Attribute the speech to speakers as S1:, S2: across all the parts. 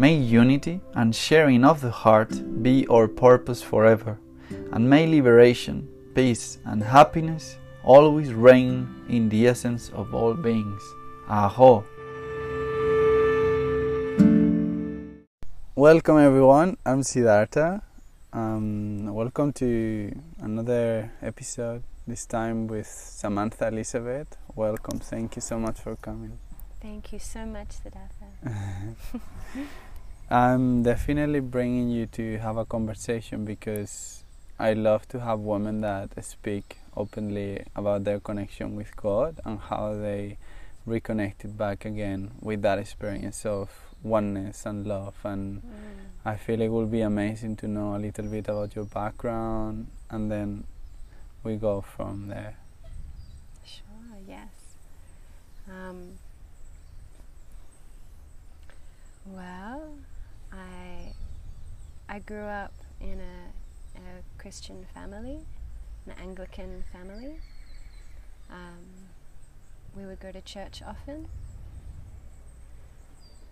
S1: May unity and sharing of the heart be our purpose forever, and may liberation, peace, and happiness always reign in the essence of all beings. Aho! Welcome everyone, I'm Siddhartha. Um, welcome to another episode, this time with Samantha Elizabeth. Welcome, thank you so much for coming.
S2: Thank you so much, Siddhartha.
S1: I'm definitely bringing you to have a conversation because I love to have women that speak openly about their connection with God and how they reconnected back again with that experience of oneness and love. And
S2: Mm.
S1: I feel it will be amazing to know a little bit about your background and then we go from there.
S2: Sure, yes. Um, well, I I grew up in a, a Christian family, an Anglican family. Um, we would go to church often,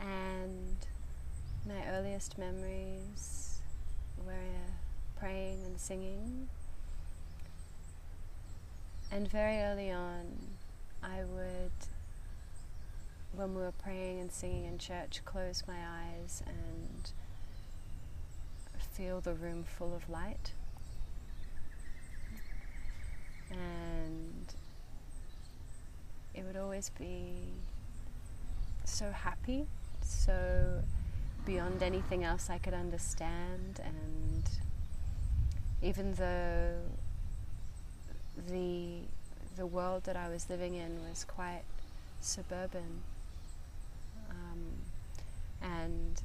S2: and my earliest memories were praying and singing. And very early on, I would, when we were praying and singing in church, close my eyes and feel the room full of light. And it would always be so happy, so beyond anything else I could understand, and even though the the world that I was living in was quite suburban and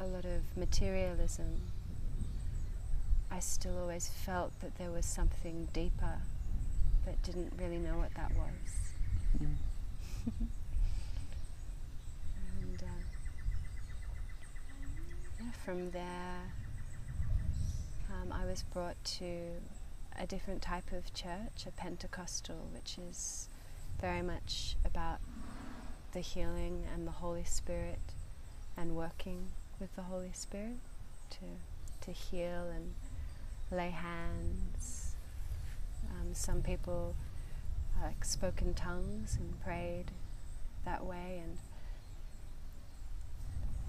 S2: a lot of materialism. I still always felt that there was something deeper, but didn't really know what that was. and uh, yeah, from there, um, I was brought to a different type of church, a Pentecostal, which is very much about the healing and the Holy Spirit and working with the Holy Spirit to to heal and lay hands. Um, some people like spoke in tongues and prayed that way, and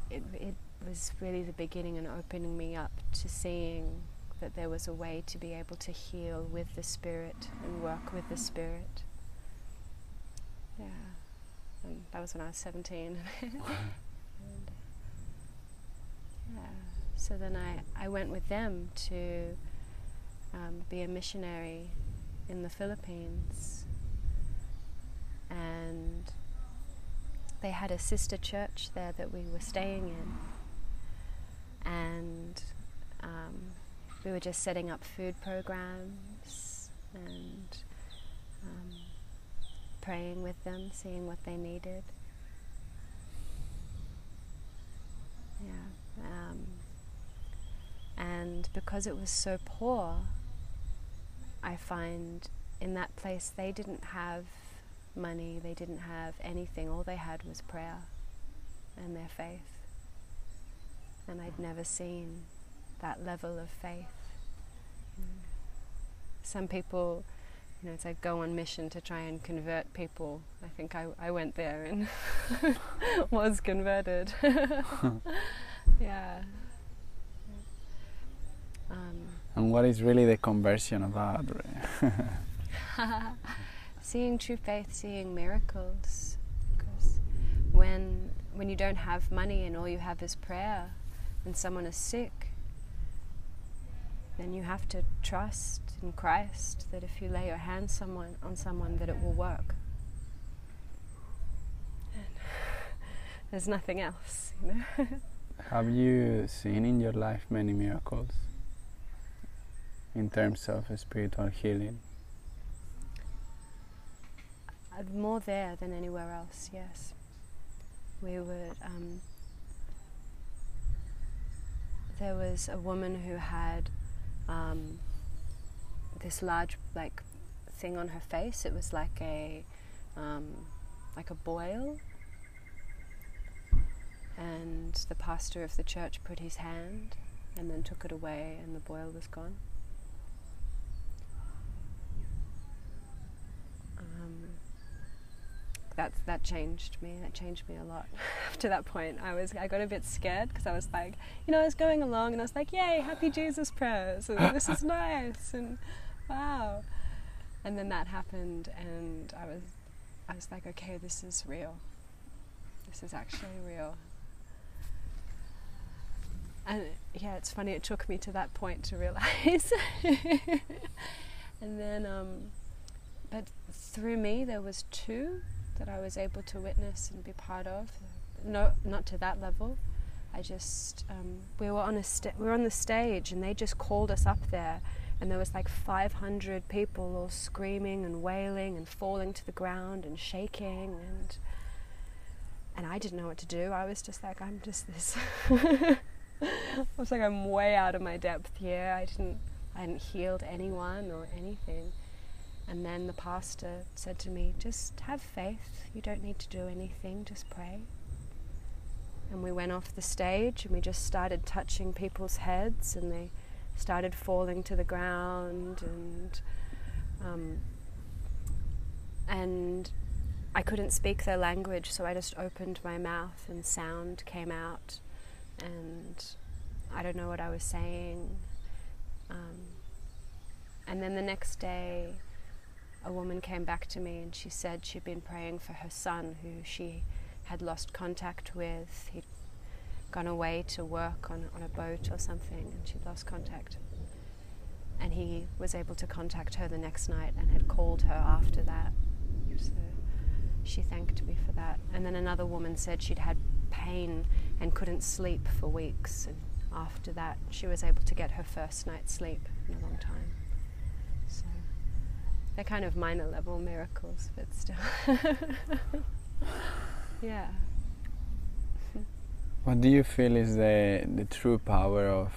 S2: it, it was really the beginning and opening me up to seeing that there was a way to be able to heal with the spirit and work with the spirit. Yeah, and that was when I was 17. and, yeah, so then I, I went with them to um, be a missionary in the Philippines. And they had a sister church there that we were staying in. And um, we were just setting up food programs and praying with them, seeing what they needed. Yeah. Um, and because it was so poor, I find in that place they didn't have money, they didn't have anything. All they had was prayer and their faith. And I'd never seen that level of faith. Some people, you know, it's like go on mission to try and convert people. I think I, I went there and was converted. yeah. Um,
S1: and what is really the conversion about?
S2: seeing true faith, seeing miracles. Because when when you don't have money and all you have is prayer, and someone is sick, then you have to trust in Christ that if you lay your hands someone on someone that it will work. And there's nothing else, you know.
S1: have you seen in your life many miracles in terms of spiritual healing?
S2: Uh, more there than anywhere else, yes. We would, um, there was a woman who had um, this large, like, thing on her face. It was like a, um, like a boil. And the pastor of the church put his hand and then took it away, and the boil was gone. that that changed me. That changed me a lot. to that point, I was I got a bit scared because I was like, you know, I was going along and I was like, yay, happy Jesus prayers, and this is nice, and wow. And then that happened, and I was I was like, okay, this is real. This is actually real. And yeah, it's funny. It took me to that point to realize. and then, um, but through me, there was two that I was able to witness and be part of. No, not to that level. I just um, we were on a sta- we were on the stage and they just called us up there, and there was like 500 people all screaming and wailing and falling to the ground and shaking and and I didn't know what to do. I was just like I'm just this. I was like I'm way out of my depth here. I didn't I hadn't healed anyone or anything. And then the pastor said to me, Just have faith. You don't need to do anything, just pray. And we went off the stage and we just started touching people's heads and they started falling to the ground and um, and I couldn't speak their language, so I just opened my mouth and sound came out, and I don't know what I was saying. Um, and then the next day, a woman came back to me and she said she'd been praying for her son who she had lost contact with. He'd gone away to work on, on a boat or something and she'd lost contact. And he was able to contact her the next night and had called her after that. So she thanked me for that. And then another woman said she'd had pain and couldn't sleep for weeks. And after that, she was able to get her first night's sleep in a long time. So they're kind of minor level miracles, but still. yeah.
S1: What do you feel is the, the true power of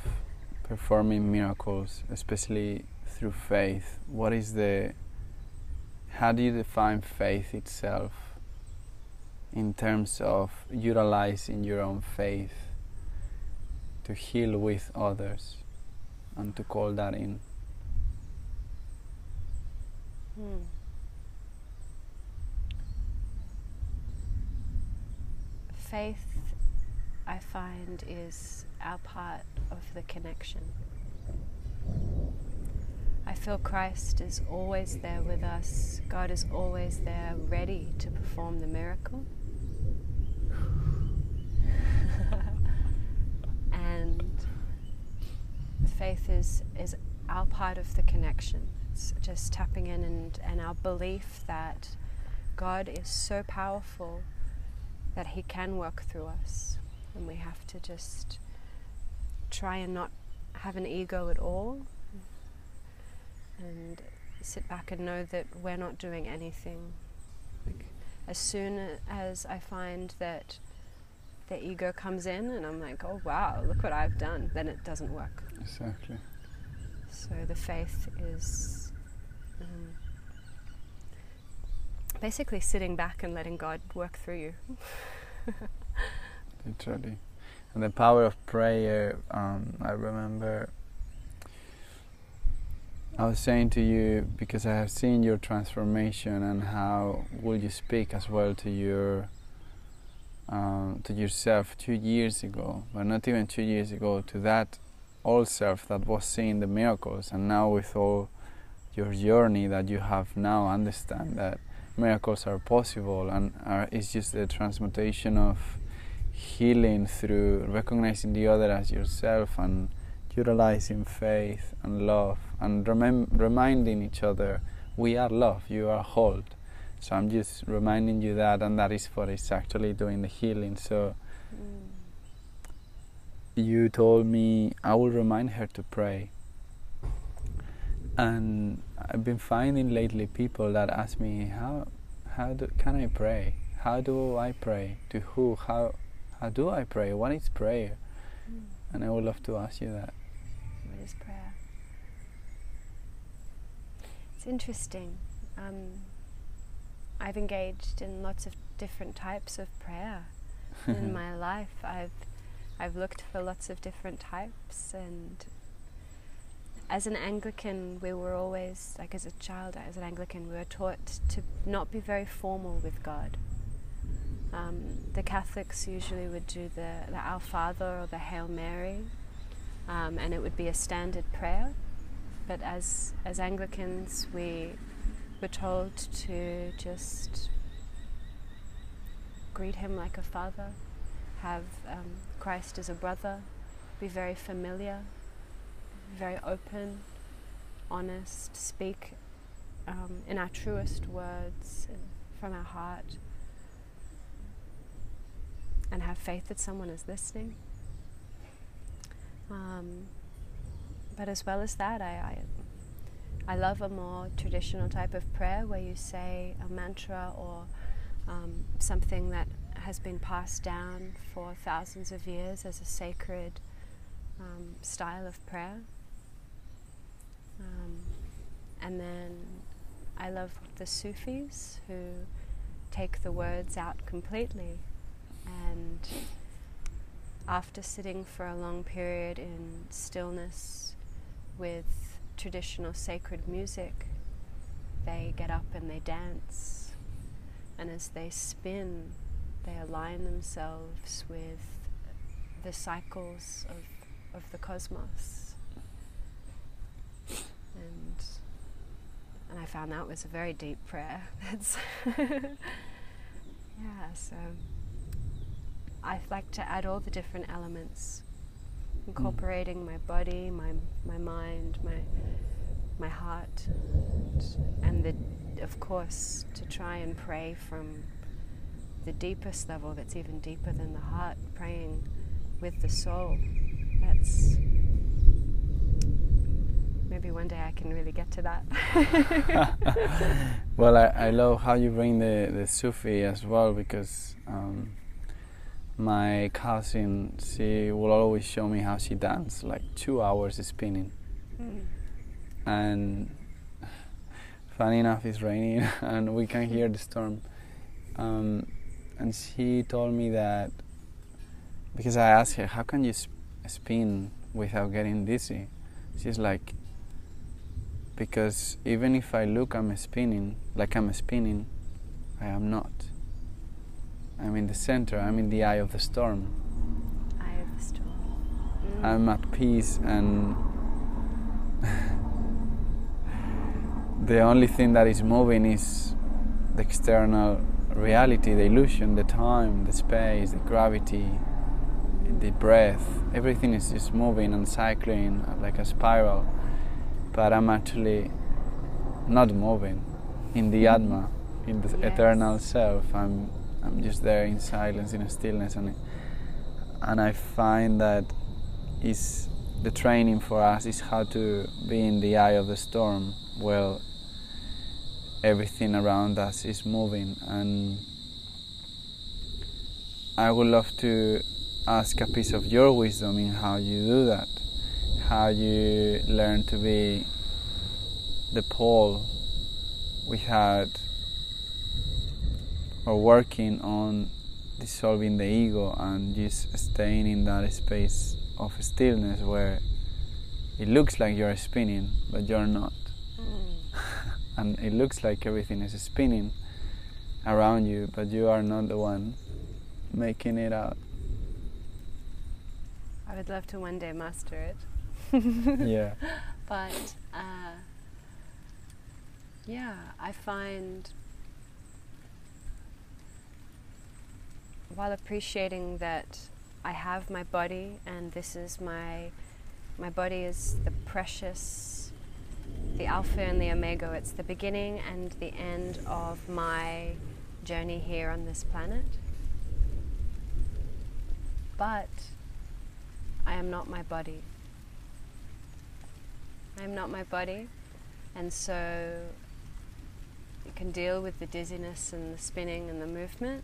S1: performing miracles, especially through faith? What is the. How do you define faith itself in terms of utilizing your own faith to heal with others and to call that in? Hmm.
S2: Faith I find is our part of the connection. I feel Christ is always there with us. God is always there, ready to perform the miracle. and faith is, is our part of the connection. It's just tapping in and, and our belief that God is so powerful that He can work through us. And we have to just try and not have an ego at all and sit back and know that we're not doing anything. Like, as soon as I find that the ego comes in and I'm like, oh wow, look what I've done, then it doesn't work.
S1: Exactly.
S2: So the faith is um, basically sitting back and letting God work through you.
S1: Literally. And the power of prayer, um, I remember I was saying to you because I have seen your transformation and how will you speak as well to your um, to yourself two years ago, but not even two years ago, to that old self that was seeing the miracles, and now with all your journey that you have now, understand that miracles are possible, and are, it's just the transmutation of healing through recognizing the other as yourself and utilizing faith and love and remem- reminding each other we are love, you are hold. So I'm just reminding you that, and that is what is actually doing the healing. So
S2: Mm.
S1: you told me I will remind her to pray. And I've been finding lately people that ask me how how do, can I pray? How do I pray? To who? How how do I pray? What is prayer?
S2: Mm.
S1: And I would love to ask you that.
S2: What is prayer? It's interesting. Um, I've engaged in lots of different types of prayer in my life. I've I've looked for lots of different types, and as an Anglican, we were always like as a child, as an Anglican, we were taught to not be very formal with God. Um, the Catholics usually would do the, the Our Father or the Hail Mary, um, and it would be a standard prayer. But as as Anglicans, we were told to just greet Him like a father, have um, Christ as a brother, be very familiar, very open, honest, speak um, in our truest words from our heart, and have faith that someone is listening. Um, but as well as that, I, I, I love a more traditional type of prayer where you say a mantra or um, something that has been passed down for thousands of years as a sacred um, style of prayer. Um, and then I love the Sufis who take the words out completely and after sitting for a long period in stillness with traditional sacred music, they get up and they dance. And as they spin, they align themselves with the cycles of, of the cosmos. And, and I found that was a very deep prayer. That's yeah, so I like to add all the different elements, incorporating my body, my my mind, my my heart, and the, of course to try and pray from the deepest level that's even deeper than the heart, praying with the soul. That's maybe one day I can really get to that.
S1: well, I, I love how you bring the, the Sufi as well because um, my cousin, she will always show me how she dances, like two hours spinning.
S2: Mm.
S1: And funny enough, it's raining and we can hear the storm. Um, and she told me that because I asked her, how can you sp- spin without getting dizzy? She's like, because even if I look, I'm spinning, like I'm spinning, I am not. I'm in the center, I'm in the eye of the storm. Eye of the storm.
S2: Mm.
S1: I'm at peace and the only thing that is moving is the external reality, the illusion, the time, the space, the gravity, the breath. Everything is just moving and cycling like a spiral. But I'm actually not moving in the Atma, in the
S2: Yes.
S1: eternal self. I'm I'm just there in silence, in stillness, and and I find that is the training for us is how to be in the eye of the storm, where everything around us is moving, and I would love to ask a piece of your wisdom in how you do that, how you learn to be the pole had or working on dissolving the ego and just staying in that space of stillness where it looks like you're spinning but you're not
S2: Mm.
S1: and it looks like everything is spinning around you but you are not the one making it out
S2: I would love to one day master it.
S1: yeah
S2: But uh, yeah, I find while appreciating that I have my body and this is my my body is the precious the alpha and the omega. It's the beginning and the end of my journey here on this planet. But I am not my body. I am not my body, and so you can deal with the dizziness and the spinning and the movement,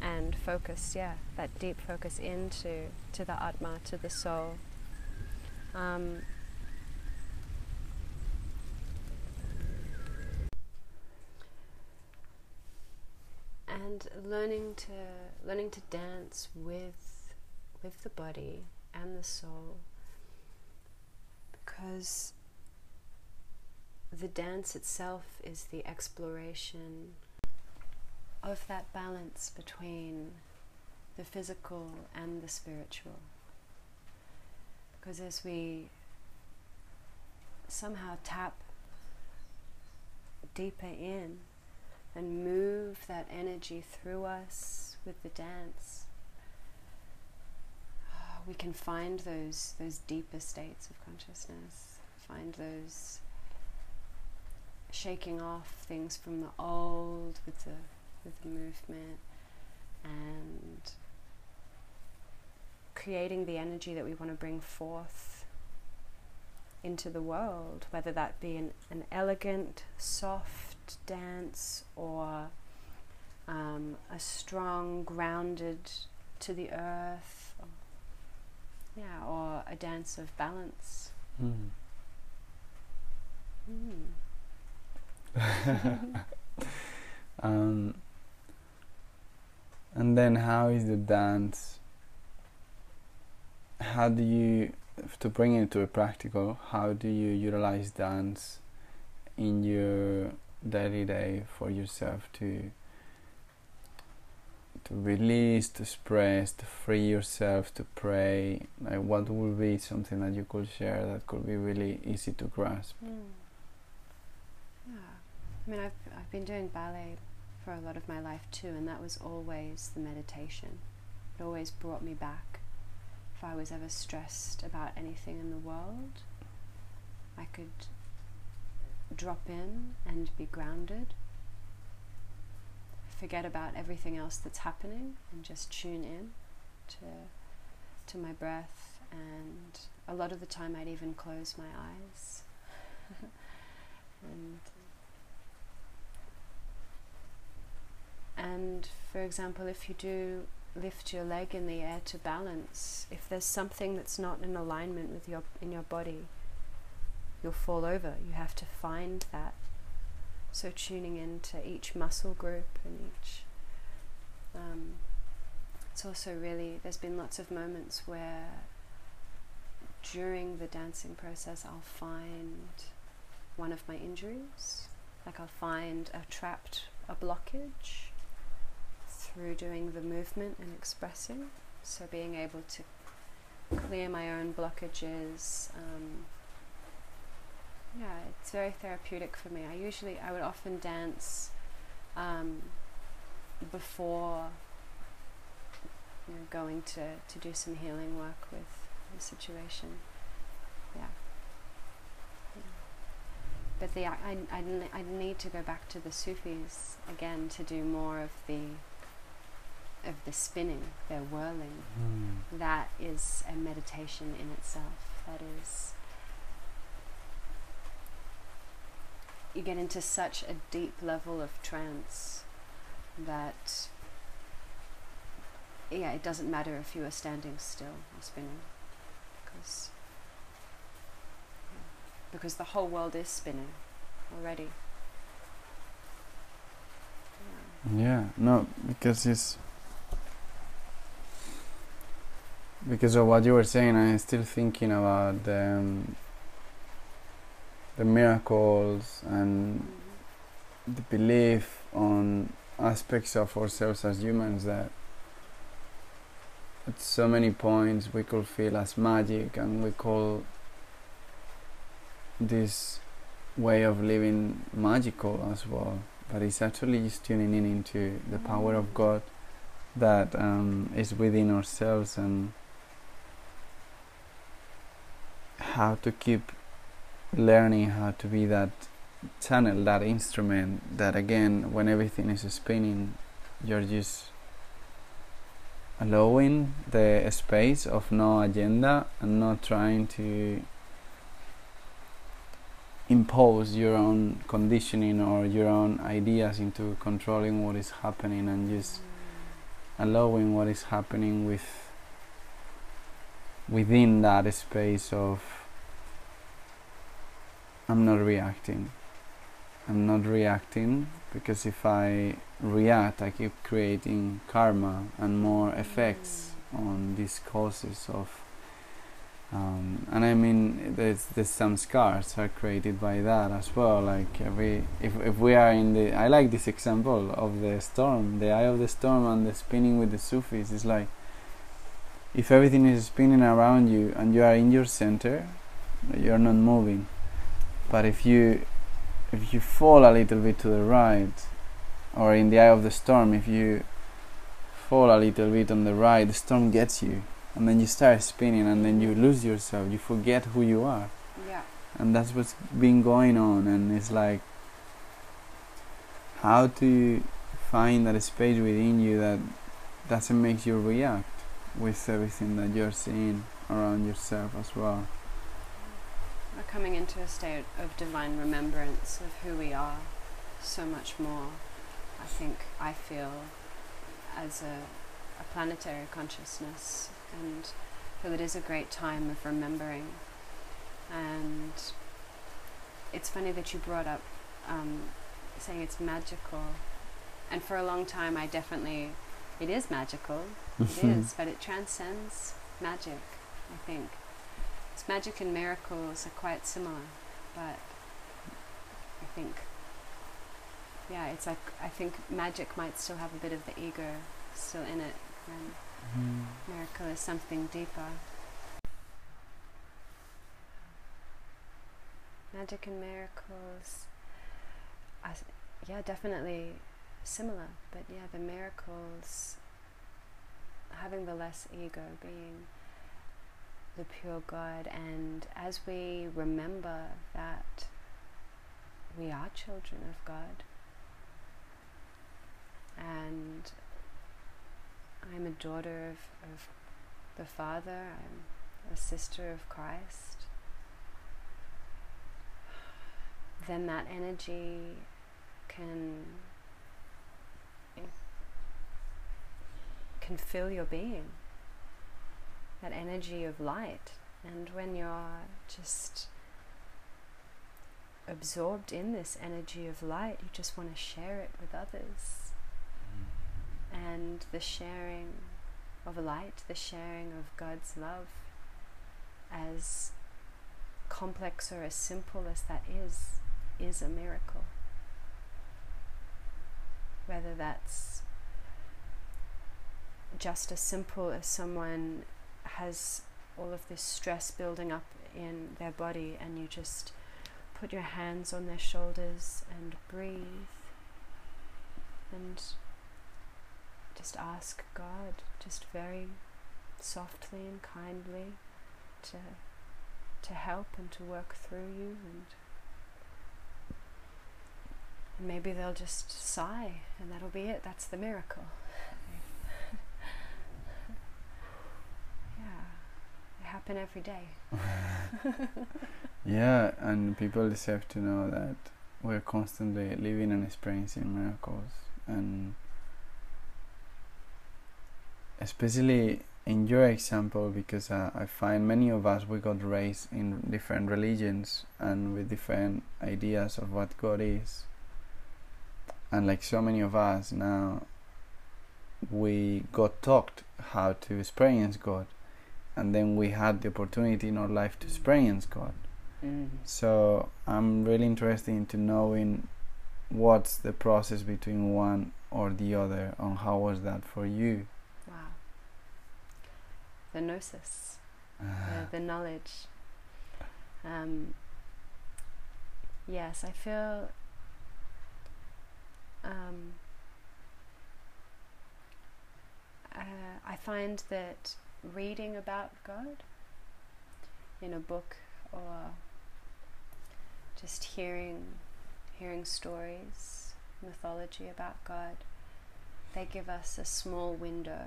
S2: and focus, yeah, that deep focus into to the atma, to the soul. Um, and learning to learning to dance with with the body and the soul because the dance itself is the exploration of that balance between the physical and the spiritual. Because as we somehow tap deeper in and move that energy through us with the dance, we can find those those deeper states of consciousness, find those shaking off things from the old with the with movement and creating the energy that we want to bring forth into the world, whether that be an, an elegant, soft dance or um, a strong, grounded to the earth, or, yeah, or a dance of balance.
S1: Mm.
S2: Mm.
S1: um, and then how is the dance? How do you to bring it to a practical how do you utilize dance in your daily day for yourself to to release to express to free yourself to pray? Like what would be something that you could share that could be really easy to grasp?
S2: Mm. Yeah, I mean, I've I've been doing ballet for a lot of my life too, and that was always the meditation. It always brought me back. If I was ever stressed about anything in the world, I could drop in and be grounded. Forget about everything else that's happening and just tune in to to my breath and a lot of the time I'd even close my eyes and and for example if you do lift your leg in the air to balance if there's something that's not in alignment with your in your body you'll fall over. You have to find that. So tuning into each muscle group and each um, it's also really there's been lots of moments where during the dancing process I'll find one of my injuries. Like I'll find a trapped a blockage through doing the movement and expressing. So being able to clear my own blockages. Um, yeah, it's very therapeutic for me. I usually, I would often dance um, before you know, going to, to do some healing work with the situation. Yeah. But the I, I, I need to go back to the Sufis again to do more of the of the spinning, their whirling.
S1: Mm.
S2: That is a meditation in itself. That is you get into such a deep level of trance that yeah, it doesn't matter if you are standing still or spinning because because the whole world is spinning already.
S1: Yeah, yeah no, because it's because of what you were saying, I'm still thinking about the, um, the miracles and the belief on aspects of ourselves as humans that at so many points we could feel as magic and we call this way of living magical as well. But it's actually just tuning in into the power of God that um, is within ourselves and how to keep learning how to be that channel, that instrument that again, when everything is spinning, you're just allowing the space of no agenda and not trying to impose your own conditioning or your own ideas into controlling what is happening and just allowing what is happening with within that space of I'm not reacting I'm not reacting because if I react, I keep creating karma and more effects on these causes of. Um, and I mean, there's, there's some scars are created by that as well. Like every, if if we are in the, I like this example of the storm, the eye of the storm, and the spinning with the Sufis. It's like if everything is spinning around you and you are in your center, you're not moving. But if you if you fall a little bit to the right, or in the eye of the storm, if you fall a little bit on the right, the storm gets you, and then you start spinning, and then you lose yourself. You forget who you are.
S2: Yeah.
S1: And that's what's been going on, and it's like how to find that space within you that doesn't make you react with everything that you're seeing around yourself as well We're
S2: coming into a state of divine remembrance of who we are so much more. I think I feel as a, a planetary consciousness, and feel it is a great time of remembering. And it's funny that you brought up um, saying it's magical, and for a long time I definitely it is magical, it is, but it transcends magic. I think It's magic and miracles are quite similar, but I think, yeah, it's like I think magic might still have a bit of the ego still in it, and mm. miracle is something deeper. Magic and miracles, are, yeah, definitely similar, but yeah, the miracles having the less ego being the pure God, and as we remember that we are children of God, and I'm a daughter of, of the Father, I'm a sister of Christ, then that energy can can fill your being that energy of light. And when you're just absorbed in this energy of light, you just want to share it with others. Mm. And the sharing of a light, the sharing of God's love, as complex or as simple as that is, is a miracle. Whether that's just as simple as someone has all of this stress building up in their body, and you just put your hands on their shoulders and breathe and just ask God, just very softly and kindly, to to help and to work through you and maybe they'll just sigh and that'll be it. That's the miracle yeah they happen every day.
S1: Yeah and people deserve to know that we're constantly living and experiencing miracles and especially in your example because uh, I find many of us we got raised in different religions and with different ideas of what God is. And like so many of us now we got taught how to experience God and then we had the opportunity in our life to experience God
S2: mm.
S1: so I'm really interested into knowing what's the process between one or the other and how was that for you?
S2: Wow. The gnosis. The, the knowledge. Um, yes I feel um, uh, I find that reading about God in a book or just hearing hearing stories, mythology about God, they give us a small window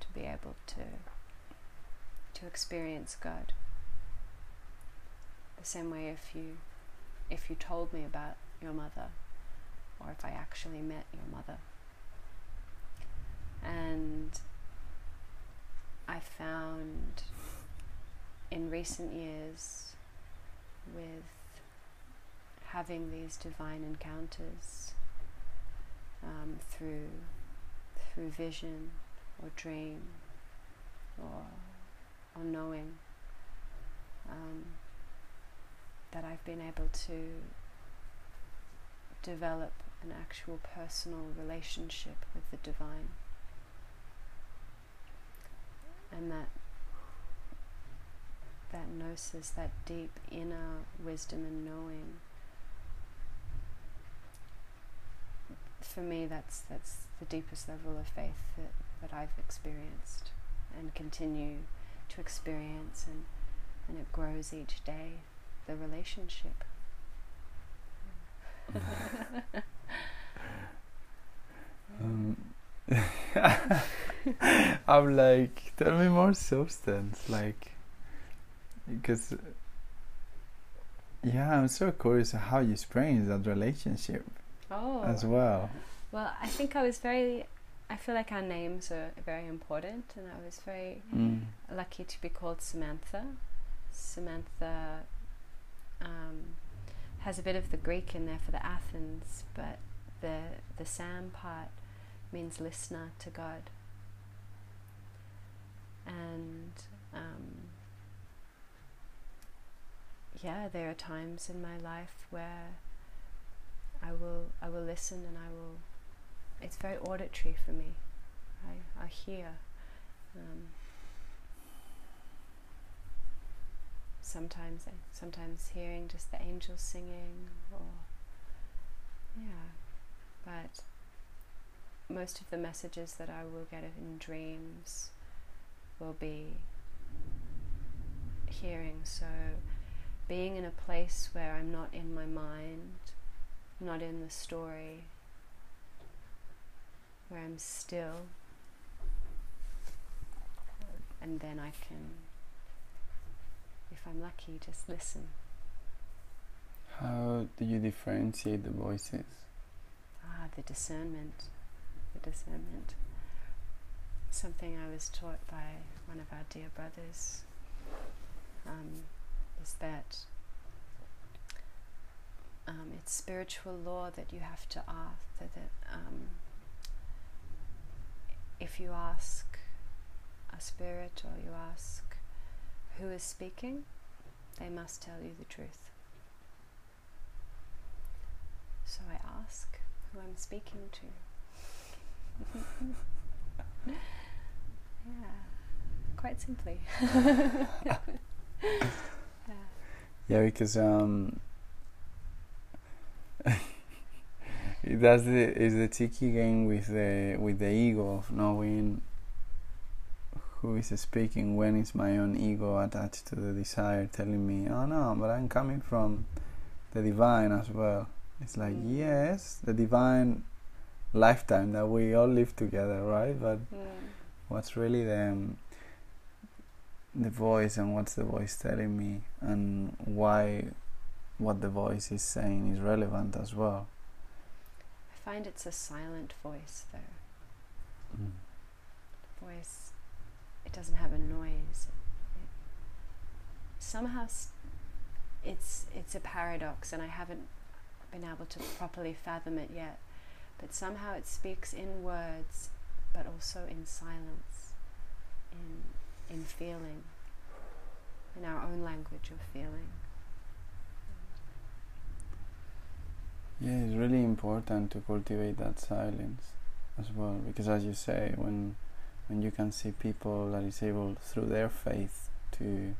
S2: to be able to to experience God. The same way if you if you told me about your mother or if I actually met your mother. And I found in recent years with having these divine encounters um, through through vision or dream or or knowing um, that I've been able to develop an actual personal relationship with the divine. And that that gnosis, that deep inner wisdom and knowing, for me that's that's the deepest level of faith that, that I've experienced and continue to experience and, and it grows each day, the relationship.
S1: um, I'm like, tell me more substance, like, because, yeah, I'm so curious how you experience that relationship
S2: oh.
S1: as well.
S2: Well, I think I was very, I feel like our names are very important, and I was very
S1: Mm.
S2: lucky to be called Samantha. Samantha um, has a bit of the Greek in there for the Athens, but the the Sam part means listener to God. And um, yeah, there are times in my life where I will I will listen and I will. It's very auditory for me. I I hear. Um, sometimes sometimes hearing just the angels singing or yeah but most of the messages that I will get in dreams will be hearing so being in a place where I'm not in my mind not in the story where I'm still and then I can if I'm lucky, just listen.
S1: How do you differentiate the voices?
S2: Ah, the discernment. Discernment. Something I was taught by one of our dear brothers um, is that um, it's spiritual law that you have to ask that, that um, if you ask a spirit or you ask who is speaking, they must tell you the truth. So I ask who I'm speaking to. yeah, quite simply.
S1: yeah. yeah, because um, that's the is the tricky game with the with the ego of knowing who is speaking when is my own ego attached to the desire telling me oh no but i'm coming from the divine as well it's like
S2: Mm.
S1: yes the divine lifetime that we all live together right but
S2: Mm.
S1: what's really the um, the voice and what's the voice telling me and why what the voice is saying is relevant as well
S2: I find it's a silent voice though.
S1: Mm.
S2: Voice, it doesn't have a noise. It, somehow it's it's a paradox and I haven't been able to properly fathom it yet. But somehow it speaks in words but also in silence, in in feeling, in our own language of feeling.
S1: Yeah, it's really important to cultivate that silence as well because as you say when when you can see people that is able through their faith to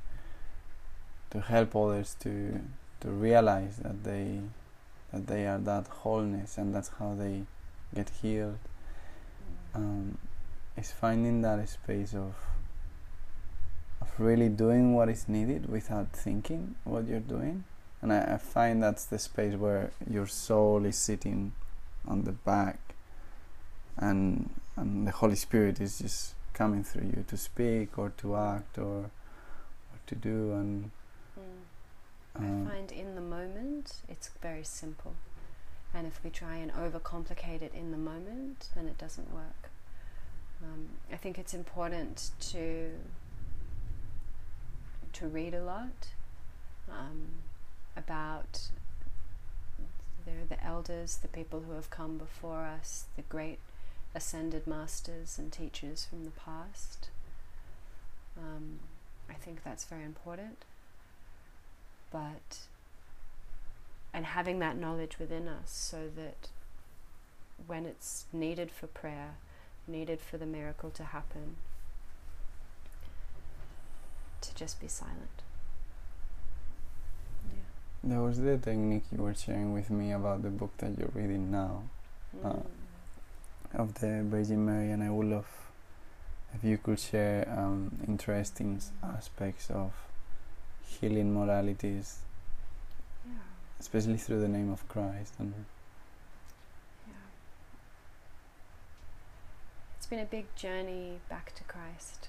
S1: to help others to to realize that they that they are that wholeness and that's how they get healed um, is finding that space of of really doing what is needed without thinking what you're doing and I, I find that's the space where your soul is sitting on the back and and the Holy Spirit is just coming through you to speak or to act or, or to do and
S2: Mm.
S1: um,
S2: I find in the moment it's very simple. And if we try and overcomplicate it in the moment, then it doesn't work. Um, I think it's important to to read a lot um, about the, elders, the people who have come before us, the great ascended masters and teachers from the past. Um, I think that's very important but and having that knowledge within us so that when it's needed for prayer, needed for the miracle to happen, to just be silent. Yeah.
S1: there was the technique you were sharing with me about the book that you're reading now Uh,
S2: Mm.
S1: of the Virgin Mary and I would love if you could share um, interesting aspects of healing moralities
S2: yeah.
S1: Especially through the name of Christ and
S2: Yeah. It's been a big journey back to Christ.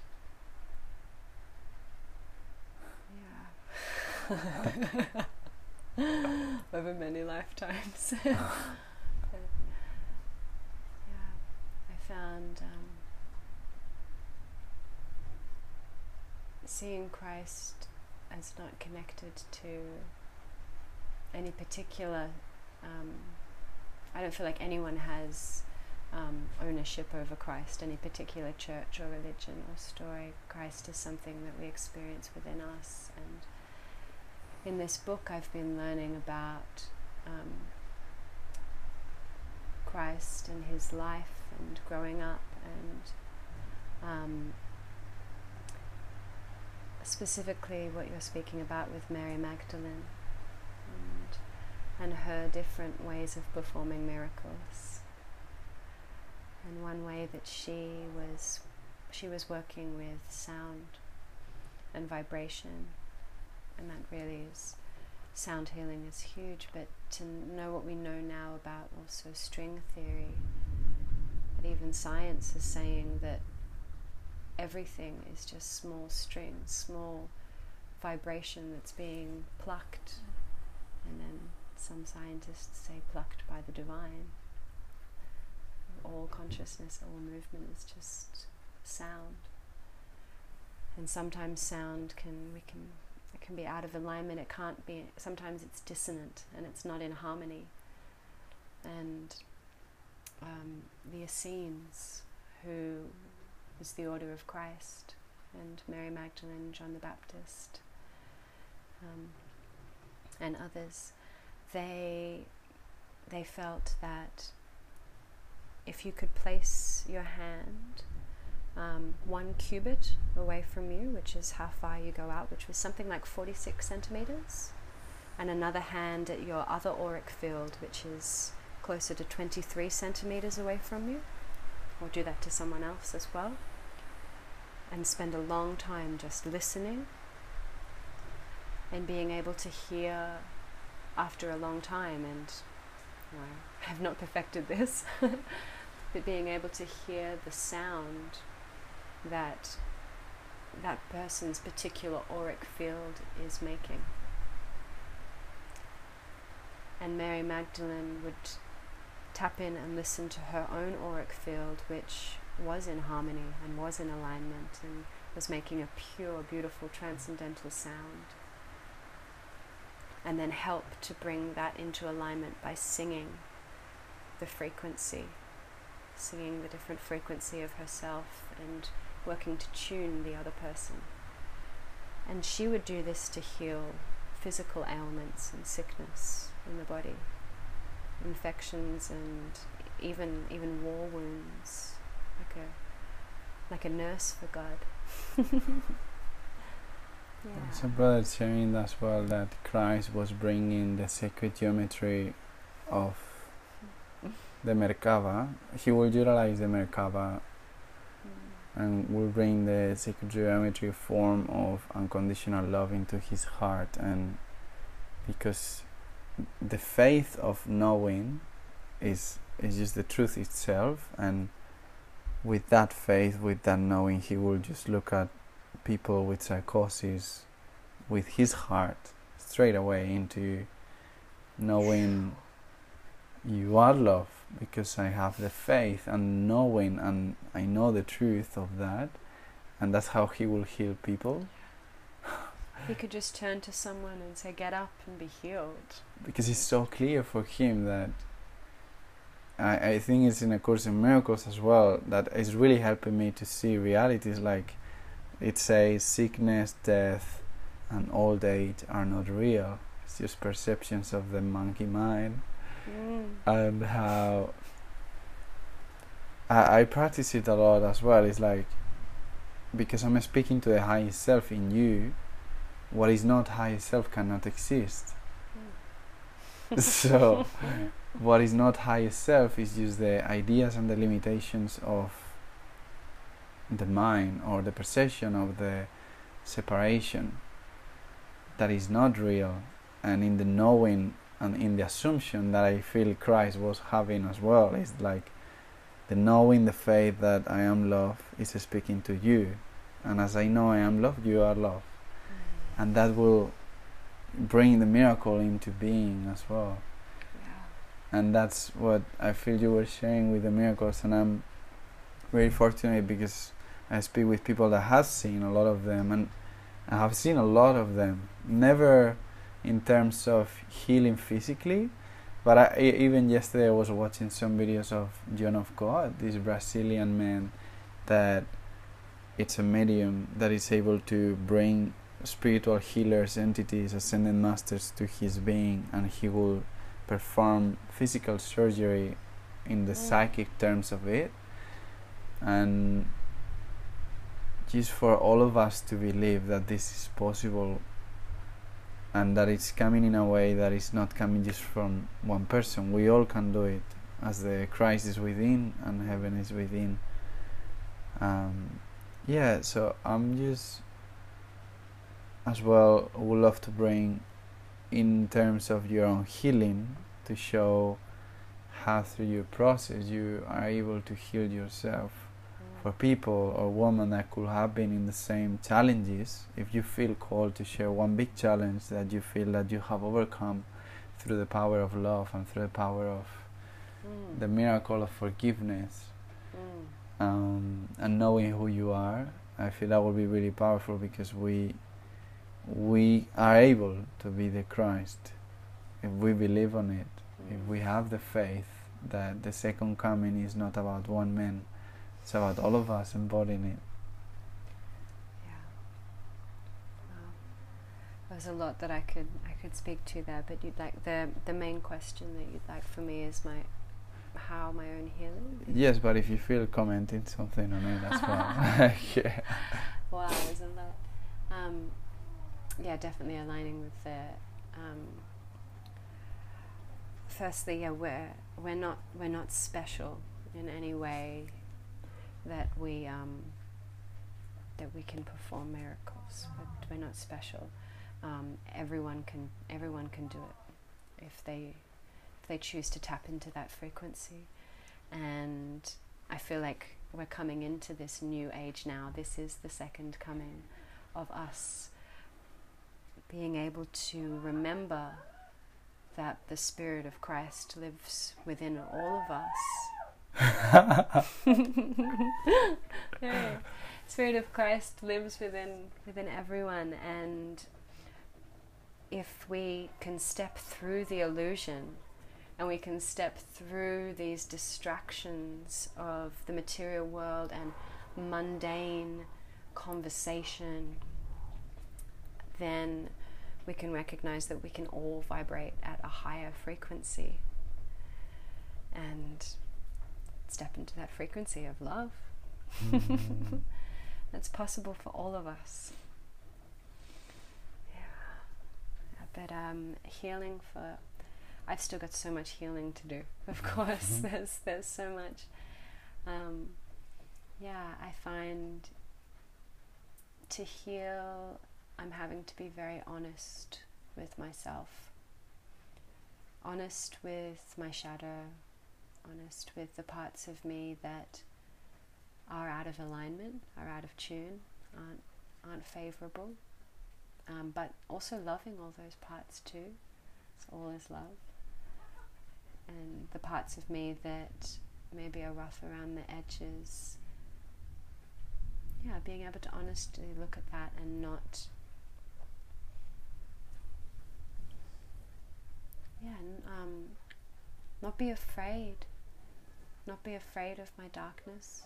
S2: Yeah. Over many lifetimes. yeah. I found um, seeing Christ as not connected to any particular um, I don't feel like anyone has um, ownership over Christ, any particular church or religion or story. Christ is something that we experience within us. And in this book, I've been learning about um, Christ and his life and growing up and um, specifically what you're speaking about with Mary Magdalene. And her different ways of performing miracles. And one way that she was she was working with sound and vibration and that really is sound healing is huge but to know what we know now about also string theory that even science is saying that everything is just small strings small vibration that's being plucked and then some scientists say plucked by the divine. All consciousness, all movement is just sound. And sometimes sound can we can it can be out of alignment, it can't be sometimes it's dissonant and it's not in harmony. And um, the Essenes, who was the order of Christ, and Mary Magdalene, John the Baptist, um, and others, they they felt that if you could place your hand um, one cubit away from you, which is how far you go out, which was something like 46 centimeters, and another hand at your other auric field, which is closer to 23 centimeters away from you, or do that to someone else as well, and spend a long time just listening and being able to hear after a long time and you know, I have not perfected this but being able to hear the sound that that person's particular auric field is making. And Mary Magdalene would tap in and listen to her own auric field which was in harmony and was in alignment and was making a pure beautiful transcendental sound and then help to bring that into alignment by singing the frequency, singing the different frequency of herself and working to tune the other person. And she would do this to heal physical ailments and sickness in the body, infections and even even war wounds, like a like a nurse for God.
S1: Yeah. So, brother, sharing as well that Christ was bringing the sacred geometry of the Merkaba. He will utilize the Merkaba mm. and will bring the sacred geometry form of unconditional love into his heart. And because the faith of knowing is is just the truth itself, and with that faith, with that knowing, he will just look at people with psychosis with his heart straight away into knowing you are love because I have the faith and knowing and I know the truth of that and that's how he will heal people.
S2: he could just turn to someone and say, Get up and be healed.
S1: Because it's so clear for him that I, I think it's in a course in miracles as well that is really helping me to see realities like it says sickness, death, and old age are not real. It's just perceptions of the monkey mind. Mm. And how I, I practice it a lot as well. It's like because I'm speaking to the highest self in you, what is not highest self cannot exist. Mm. so, what is not highest self is just the ideas and the limitations of the mind or the perception of the separation that is not real and in the knowing and in the assumption that I feel Christ was having as well is like the knowing the faith that I am love is speaking to you and as I know I am love you are love mm. and that will bring the miracle into being as well yeah. and that's what I feel you were sharing with the miracles and I'm very fortunate because I speak with people that have seen a lot of them, and I have seen a lot of them. Never in terms of healing physically, but I, even yesterday I was watching some videos of John of God, this Brazilian man that it's a medium that is able to bring spiritual healers, entities, ascended masters to his being, and he will perform physical surgery in the mm. psychic terms of it. And just for all of us to believe that this is possible and that it's coming in a way that is not coming just from one person. We all can do it as the Christ is within and heaven is within. Um, yeah, so I'm just as well would love to bring in terms of your own healing to show how through your process you are able to heal yourself for people or women that could have been in the same challenges, if you feel called to share one big challenge that you feel that you have overcome through the power of love and through the power of mm. the miracle of forgiveness mm. um, and knowing who you are, I feel that would be really powerful because we we are able to be the Christ if we believe on it, mm. if we have the faith that the second coming is not about one man it's about all of us embodying it.
S2: Yeah. Wow. There's a lot that I could I could speak to there, but you'd like the the main question that you'd like for me is my how my own healing.
S1: Yes, but if you feel commenting something on it that's fine. yeah.
S2: Wow, isn't that? Um, yeah, definitely aligning with the. Um, firstly, yeah, we're we're not we're not special in any way that we um, that we can perform miracles. But we're not special. Um, everyone can everyone can do it if they if they choose to tap into that frequency. And I feel like we're coming into this new age now. This is the second coming of us being able to remember that the Spirit of Christ lives within all of us. Yeah. Spirit of Christ lives within within everyone and if we can step through the illusion and we can step through these distractions of the material world and mundane conversation, then we can recognize that we can all vibrate at a higher frequency and step into that frequency of love. Mm. That's possible for all of us. Yeah. But um, healing for I've still got so much healing to do. Of course, mm-hmm. there's there's so much. Um, yeah, I find to heal, I'm having to be very honest with myself, honest with my shadow, honest with the parts of me that are out of alignment, are out of tune, aren't aren't favorable, um, but also loving all those parts too. It's all is love and the parts of me that maybe are rough around the edges. Yeah, being able to honestly look at that and not. Yeah, um, not be afraid. Not be afraid of my darkness.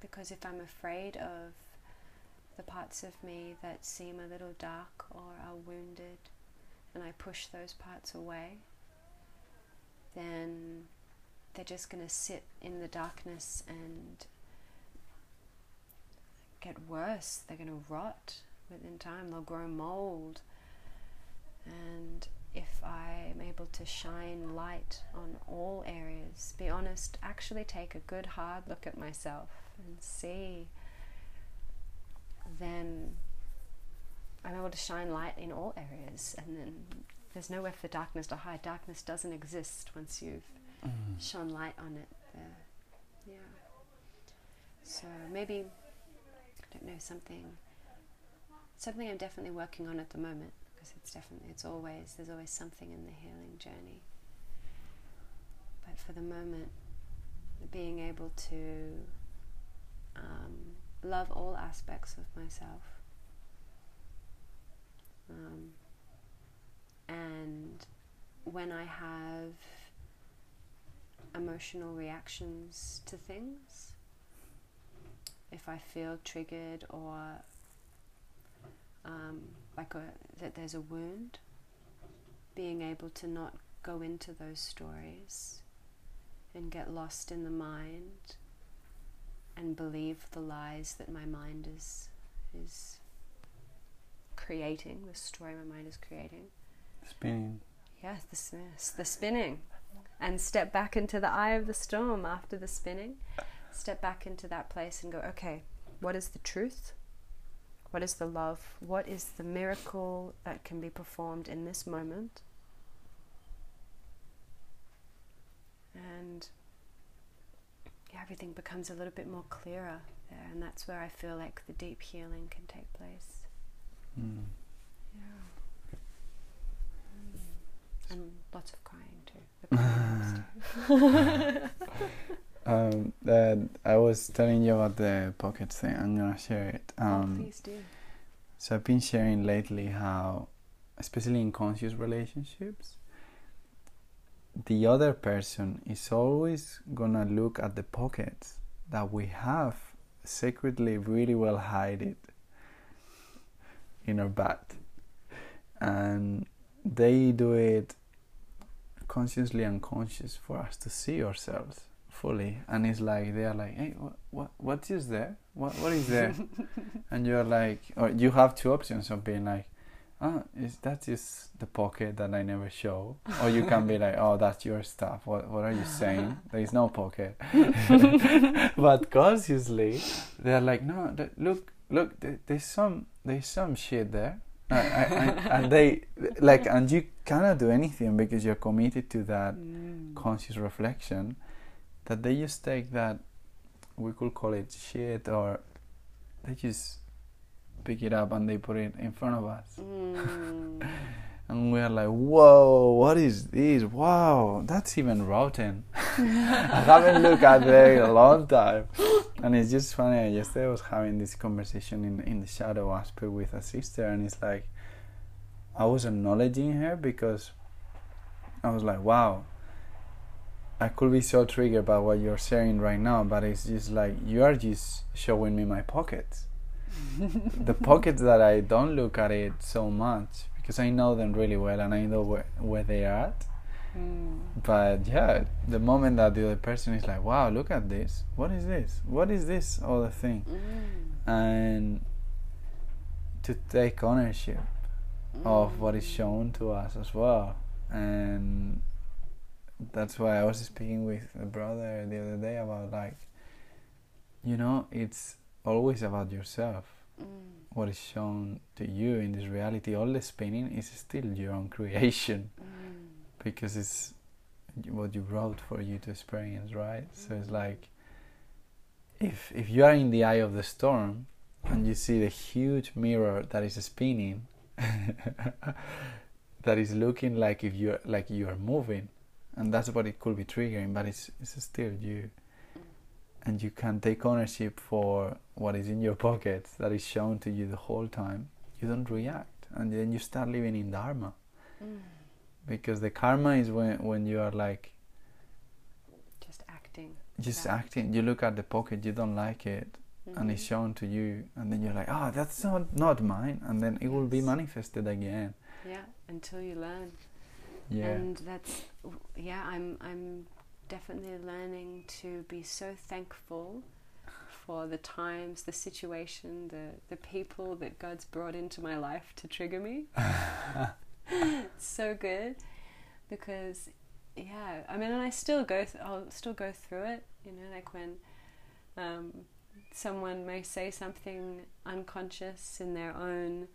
S2: Because if I'm afraid of the parts of me that seem a little dark or are wounded, and I push those parts away, then they're just going to sit in the darkness and get worse. They're going to rot within time, they'll grow mold. And if I'm able to shine light on all areas, be honest, actually take a good hard look at myself and see, then I'm able to shine light in all areas and then there's nowhere for darkness to hide. Darkness doesn't exist once you've mm. shone light on it there. Yeah. So maybe I don't know something something I'm definitely working on at the moment because it's definitely it's always there's always something in the healing journey. But for the moment, being able to um, love all aspects of myself. Um, and when I have emotional reactions to things, if I feel triggered or um, like a, that there's a wound, being able to not go into those stories and get lost in the mind and believe the lies that my mind is is creating, the story my mind is creating.
S1: Spinning.
S2: Yes, the, the spinning. And step back into the eye of the storm after the spinning. Step back into that place and go, okay, what is the truth? What is the love? What is the miracle that can be performed in this moment? And yeah, everything becomes a little bit more clearer there, and that's where I feel like the deep healing can take place. Mm. and lots of crying too.
S1: um, that I was telling you about the pocket thing. I'm gonna share it.
S2: Oh, um, oh, please do.
S1: So I've been sharing lately how, especially in conscious relationships, the other person is always gonna look at the pockets that we have secretly really well hide it in our butt and they do it consciously unconscious for us to see ourselves fully. And it's like they are like hey what what what is there? What what is there? And you're like or you have two options of being like ah is that is the pocket that i never show. Or you can be like oh that's your stuff. What what are you saying? There is no pocket. But consciously they're like no th- look look th- there's some there's some shit there. I, I, I, and they like and you cannot do anything because you're committed to that
S2: Mm.
S1: conscious reflection that they just take that we could call it shit or they just pick it up and they put it in front of us.
S2: Mm.
S1: and we're like whoa what is this? Wow that's even rotten. I haven't looked at there in a long time. And it's just funny yesterday i was having this conversation in, in the shadow aspect with a sister and it's like i was acknowledging her because i was like wow i could be so triggered by what you're saying right now but it's just like you are just showing me my pockets the pockets that I don't look at it so much because I know them really well and I know where, where they are at.
S2: Mm.
S1: But yeah, the moment that the other person is like, wow, look at this. What is this? What is this other thing?
S2: Mm.
S1: And to take ownership of what is shown to us as well. And that's why I was speaking with a brother the other day about like, you know, it's always about yourself
S2: Mm.
S1: what is shown to you in this reality, all the spinning is still your own creation
S2: Mm.
S1: because it's what you wrote for you to experience, right? So it's like if if you are in the eye of the storm and you see the huge mirror that is spinning, that is looking like if you're like you are moving, and that's what it could be triggering, but it's it's still you and you can take ownership for what is in your pockets that is shown to you the whole time, you don't react, and then you start living in dharma.
S2: Mm.
S1: Because the karma is when when you are like
S2: Just acting.
S1: just
S2: Yeah.
S1: acting. You look at the pocket, you don't like it, and it's
S2: Mhm.
S1: shown to you, and then you're like, oh, that's not not mine, and then it will be manifested again.
S2: Yeah, until you learn.
S1: Yeah.
S2: And that's yeah, I'm I'm definitely learning to be so thankful for the times, the situation, the the people that God's brought into my life to trigger me. it's so good because yeah, I mean, and I still go. Th- I'll still go through it. You know, like when um, someone may say something unconscious in their own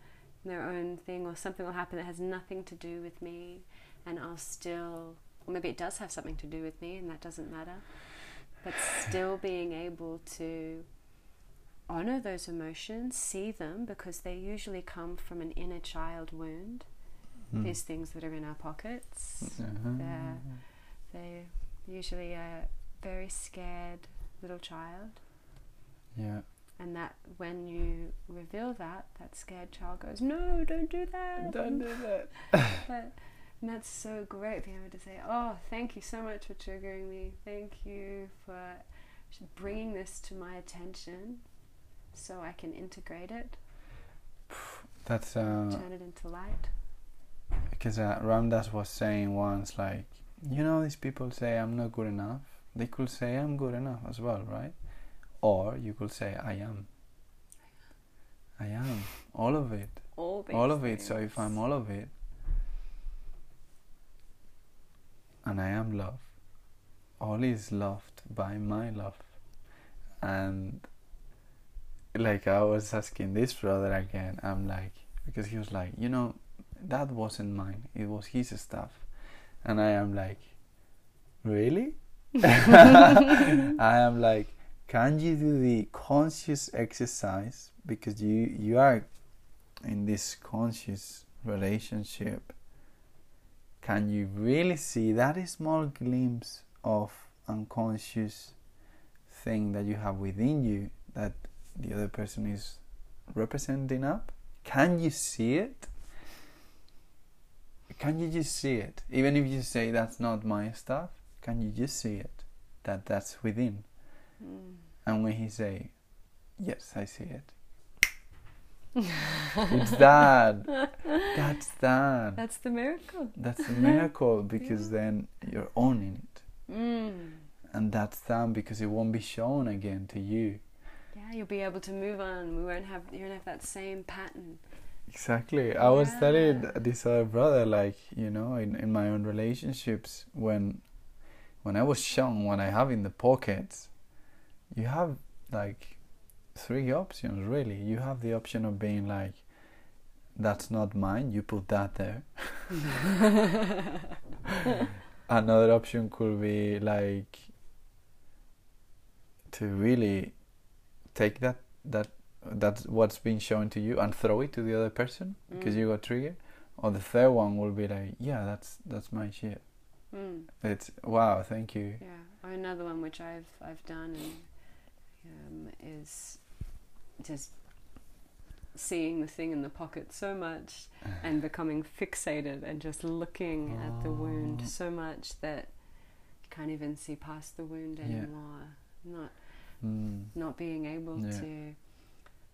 S2: in their own thing, or something will happen that has nothing to do with me, and I'll still, or maybe it does have something to do with me, and that doesn't matter. But still being able to honor those emotions, see them, because they usually come from an inner child wound.
S1: Mm.
S2: These things that are in our pockets,
S1: Uh-huh.
S2: they're, they're usually a very scared little child.
S1: Yeah.
S2: And that when you reveal that, that scared child goes, No, don't do that.
S1: Don't do that.
S2: But, and that's so great being able to say, Oh, thank you so much for triggering me. Thank you for bringing this to my attention so I can integrate it,
S1: That's uh,
S2: turn it into light.
S1: because uh, Ram Dass was saying once, like, you know, these people say I'm not good enough. They could say I'm good enough as well, right? Or you could say I am. I am all of it,
S2: All,
S1: all of it. So if. I'm all of it, and I am love, all is loved by my love, and like I was asking this brother again, I'm like, because he was like, you know, that wasn't mine, it was his stuff. And I am like, really? I am like, can you do the conscious exercise because you you are in this conscious relationship? Can you really see that small glimpse of unconscious thing that you have within you that the other person is representing up? Can you see it? Can you just see it? Even if you say that's not my stuff, can you just see it? That that's within.
S2: Mm.
S1: And when he say, yes, I see it, it's that. That's that.
S2: That's the miracle.
S1: That's a miracle because then you're owning it.
S2: Mm.
S1: And that's that because it won't be shown again to you.
S2: Yeah, you'll be able to move on. We won't have you won't have that same pattern.
S1: Exactly. I was telling
S2: Yeah.
S1: this other brother, like, you know, in, in my own relationships, when when I was shown what I have in the pockets, you have like three options really. You have the option of being like, that's not mine, you put that there. Another option could be like to really take that that that's what's being shown to you and throw it to the other person because
S2: Mm.
S1: you got triggered. Or the third one will be like, yeah, that's that's my shit.
S2: Mm.
S1: It's wow, thank you.
S2: Yeah. Or another one which I've I've done and, um, is just seeing the thing in the pocket so much and becoming fixated and just looking at the wound
S1: Oh.
S2: so much that you can't even see past the wound
S1: Yeah.
S2: anymore. Not
S1: Mm.
S2: not being able
S1: Yeah.
S2: to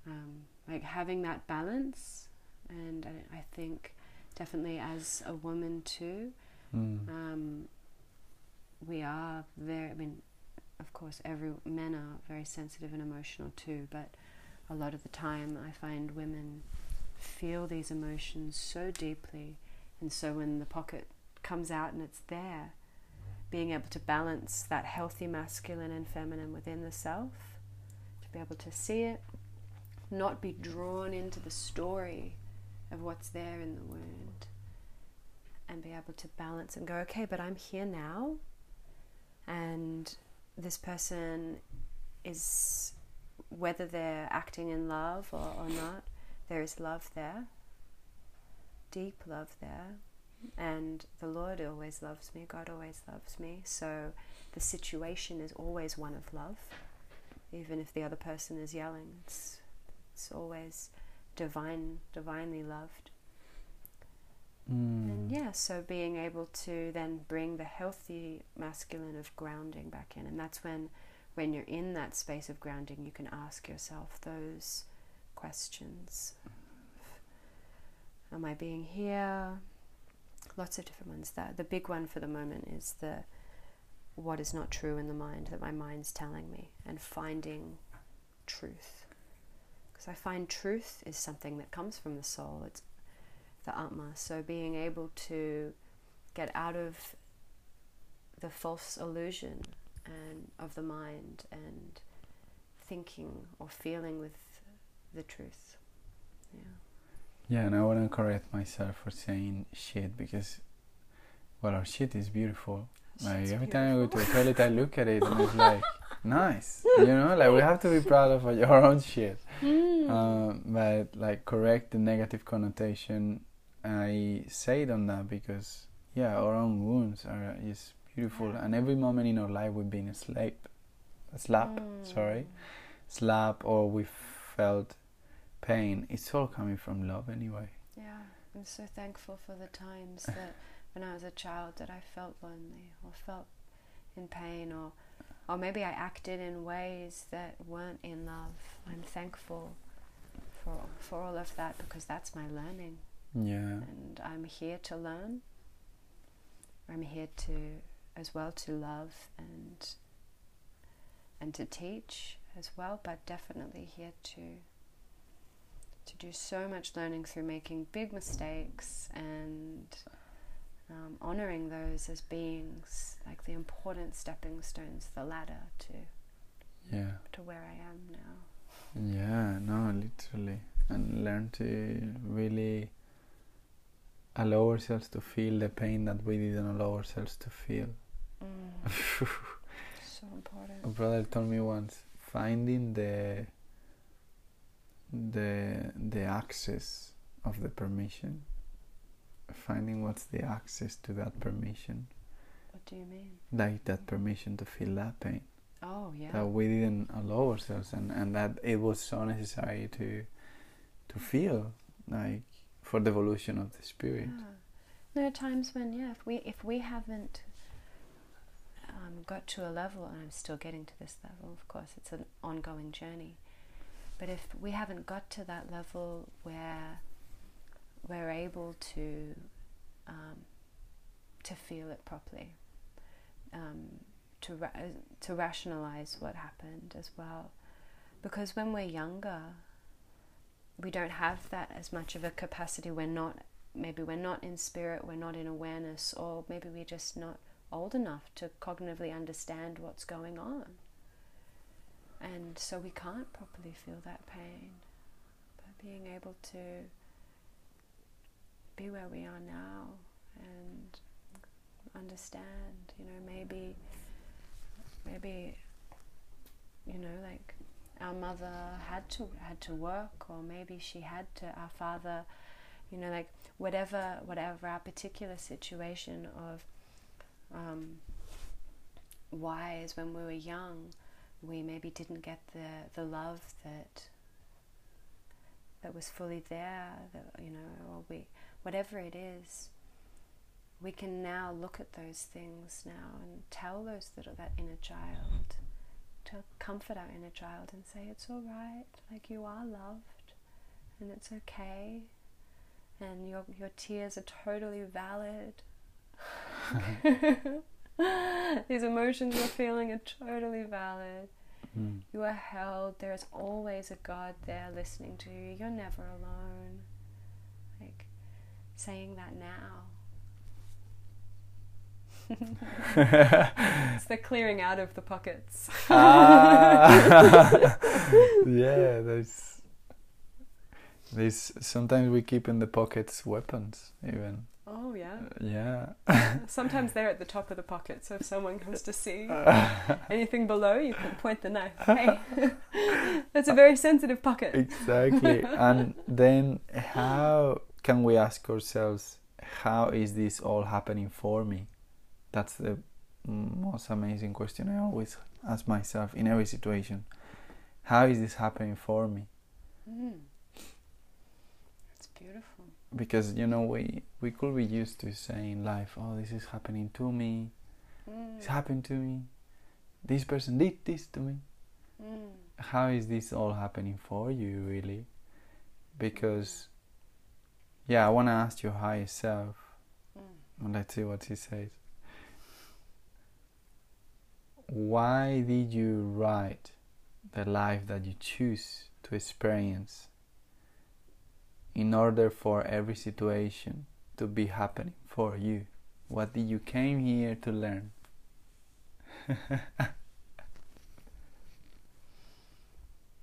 S2: um, like having that balance and I, I think definitely as a woman too
S1: Mm.
S2: um, we are very i mean of course every men are very sensitive and emotional too but a lot of the time i find women feel these emotions so deeply and so when the pocket comes out and it's there being able to balance that healthy masculine and feminine within the self to be able to see it not be drawn into the story of what's there in the wound and be able to balance and go, okay, but I'm here now, and this person is, whether they're acting in love or, or not, there is love there, deep love there, and the Lord always loves me, God always loves me, so the situation is always one of love, even if the other person is yelling, it's, it's always divine, divinely loved. And
S1: Mm.
S2: yeah, so being able to then bring the healthy masculine of grounding back in, and that's when, when you're in that space of grounding, you can ask yourself those questions: Am I being here? Lots of different ones. That the big one for the moment is the what is not true in the mind that my mind's telling me, and finding truth. Because I find truth is something that comes from the soul. It's the Atma. So being able to get out of the false illusion and of the mind and thinking or feeling with the truth. Yeah.
S1: Yeah, and I want to correct myself for saying shit because, well, our shit is beautiful. Like
S2: Shit's
S1: every time I go to
S2: beautiful.
S1: a toilet, I look at it and it's like nice. You know, like we have to be proud of our own shit.
S2: Mm.
S1: Um, but like correct the negative connotation. I say it on that because yeah, our own wounds are is beautiful, and every moment in our life we've been slapped, slap,
S2: Mm.
S1: sorry, slap, or we felt pain. It's all coming from love anyway.
S2: Yeah, I'm so thankful for the times that when I was a child that I felt lonely or felt in pain or or maybe I acted in ways that weren't in love. I'm thankful for for all of that because that's my learning
S1: Yeah.
S2: and I'm here to learn. I'm here to as well to love and and to teach as well, but definitely here to to do so much learning through making big mistakes and um, honoring those as beings, like the important stepping stones, the ladder to
S1: Yeah.
S2: to where I am now.
S1: Yeah, no, literally. And learn to really allow ourselves to feel the pain that we didn't allow ourselves to feel.
S2: Mm, so important.
S1: A brother told me once finding the the the access of the permission finding what's the access to that permission
S2: What do you mean?
S1: like that permission to feel that pain
S2: Oh yeah.
S1: that we didn't allow ourselves and, and that it was so necessary to to feel like for the evolution of the spirit
S2: Yeah. There are times when, yeah, if we if we haven't um, got to a level, and I'm still getting to this level, of course, it's an ongoing journey. But if we haven't got to that level where we're able to um, to feel it properly, um, to ra- to rationalize what happened as well, because when we're younger, we don't have that as much of a capacity. We're not maybe we're not in spirit, we're not in awareness, or maybe we're just not old enough to cognitively understand what's going on. And so we can't properly feel that pain. But being able to be where we are now and understand, you know, maybe, maybe, you know, like our mother had to had to work, or maybe she had to. Our father, you know, like whatever whatever our particular situation of um, why is when we were young we maybe didn't get the the love that that was fully there that you know or we whatever it is we can now look at those things now and tell those little that inner child to comfort our inner child and say it's all right like you are loved and it's okay and your your tears are totally valid These emotions you're feeling are totally valid.
S1: Mm.
S2: You are held. There is always a God there listening to you. You're never alone. Like saying that now. it's the clearing out of the pockets.
S1: ah, yeah, there's there's sometimes we keep in the pockets weapons even.
S2: Oh yeah.
S1: Yeah.
S2: Sometimes they're at the top of the pocket, so if someone comes to see anything below, you can point the knife. Hey, that's a very sensitive pocket.
S1: exactly. And then how can we ask ourselves, how is this all happening for me? That's the most amazing question I always ask myself in every situation. How is this happening for me?
S2: Mm.
S1: Because you know we we could be used to saying life, oh this is happening to me,
S2: Mm.
S1: it's happened to me, this person did this to me.
S2: Mm.
S1: How is this all happening for you really? Because yeah, I wanna ask your higher self
S2: Mm.
S1: and let's see what he says. Why did you write the life that you choose to experience in order for every situation to be happening for you? What did you came here to learn?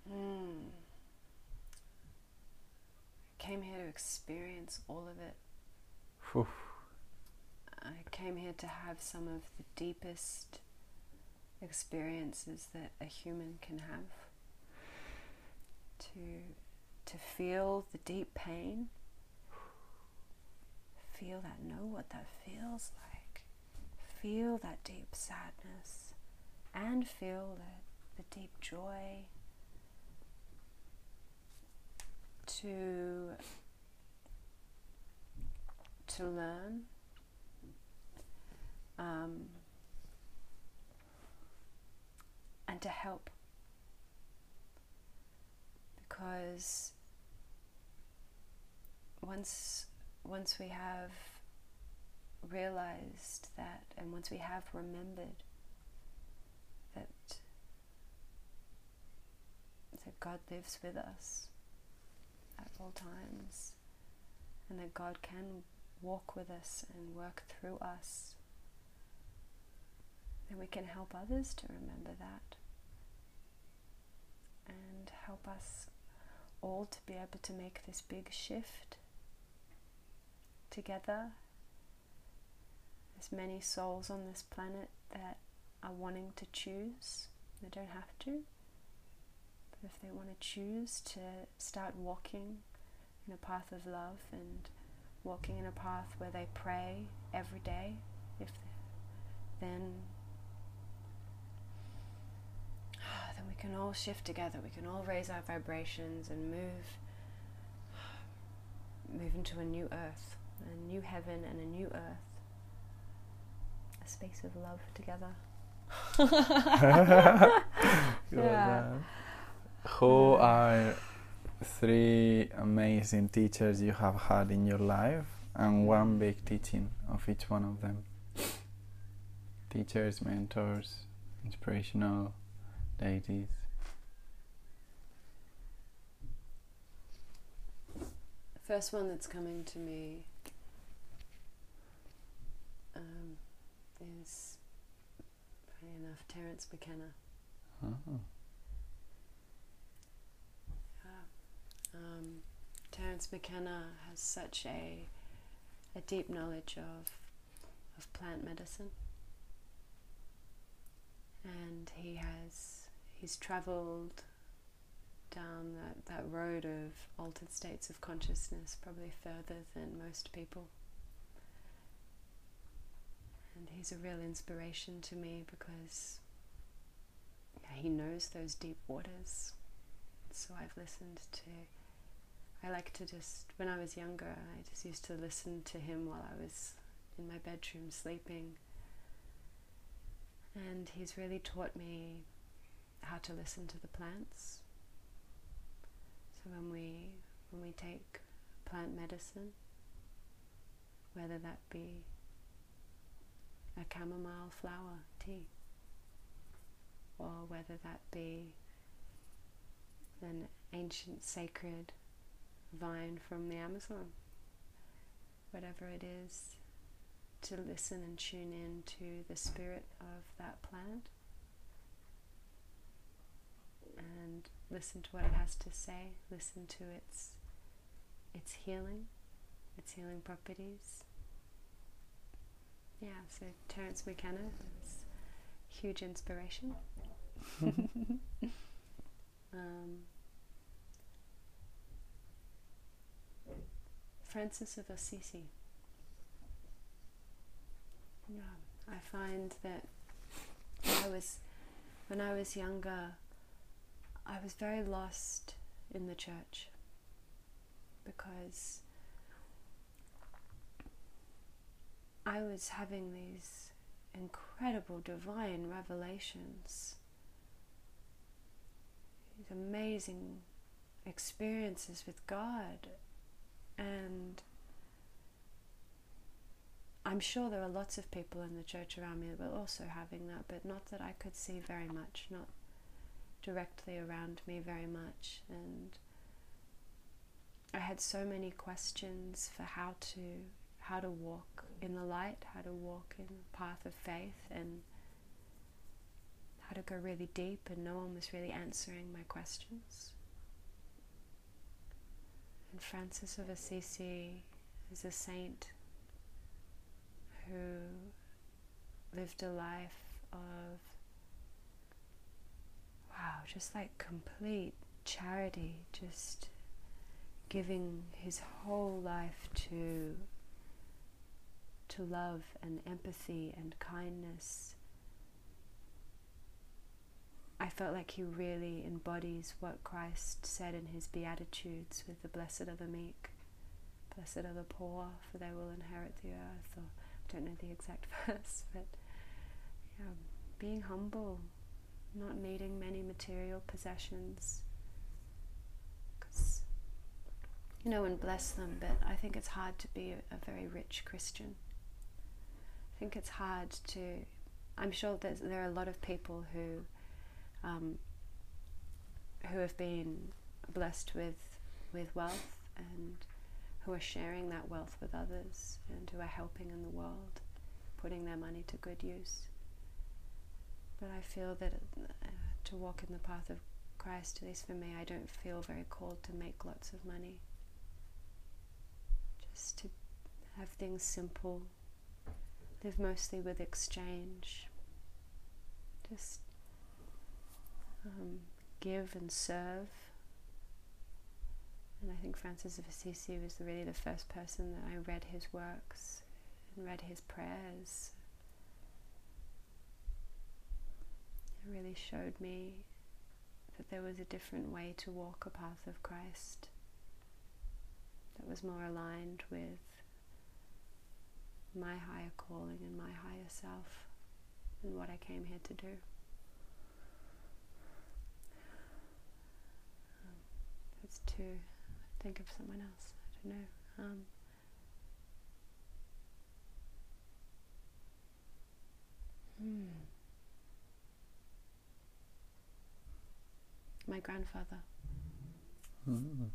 S2: Mm. Came here to experience all of it. I came here to have some of the deepest experiences that a human can have. To to feel the deep pain. Feel that, know what that feels like. Feel that deep sadness and feel the, the deep joy. To to learn um, and to help because once once we have realized that and once we have remembered that that God lives with us at all times and that God can walk with us and work through us then we can help others to remember that and help us all to be able to make this big shift together. There's many souls on this planet that are wanting to choose. They don't have to. But if they want to choose to start walking in a path of love and walking in a path where they pray every day if then then we can all shift together. We can all raise our vibrations and move move into a new earth, a new heaven and a new earth. A space of love together. Yeah.
S1: Who are three amazing teachers you have had in your life and mm. one big teaching of each one of them? Teachers, mentors, inspirational deities.
S2: First one that's coming to me um, is, funny enough, Terence McKenna.
S1: Oh.
S2: Um, Terence McKenna has such a a deep knowledge of of plant medicine, and he has he's travelled down that, that road of altered states of consciousness probably further than most people. And he's a real inspiration to me because yeah, he knows those deep waters. So I've listened to I like to just, when I was younger, I just used to listen to him while I was in my bedroom sleeping. And he's really taught me how to listen to the plants. So when we when we take plant medicine, whether that be a chamomile flower tea, or whether that be an ancient sacred vine from the Amazon, whatever it is, to listen and tune in to the spirit of that plant and listen to what it has to say, listen to its its healing, its healing properties. Yeah, so Terence McKenna is huge inspiration. um, Francis of Assisi. Yeah, I find that I was when I was younger, I was very lost in the church because I was having these incredible divine revelations, these amazing experiences with God and I'm sure there are lots of people in the church around me that were also having that, but not that I could see very much, not directly around me very much. And I had so many questions for how to how to walk in the light, how to walk in the path of faith and how to go really deep and no one was really answering my questions. And Francis of Assisi is a saint who lived a life of, wow, just like complete charity, just giving his whole life to to love and empathy and kindness I felt like he really embodies what Christ said in his Beatitudes with the blessed are the meek, blessed are the poor, for they will inherit the earth. Or I don't know the exact verse, but yeah, being humble, not needing many material possessions. Cause, you know, and bless them, but I think it's hard to be a, a very rich Christian. I think it's hard to. I'm sure that there are a lot of people who um, who have been blessed with with wealth and who are sharing that wealth with others and who are helping in the world, putting their money to good use. But I feel that uh, to walk in the path of Christ, at least for me, I don't feel very called to make lots of money. Just to have things simple, live mostly with exchange. Just um, give and serve. And I think Francis of Assisi was really the first person that I read his works and read his prayers. Really showed me that there was a different way to walk a path of Christ that was more aligned with my higher calling and my higher self and what I came here to do. It's to think of someone else. I don't know. Um, hmm. My grandfather.
S1: Mm.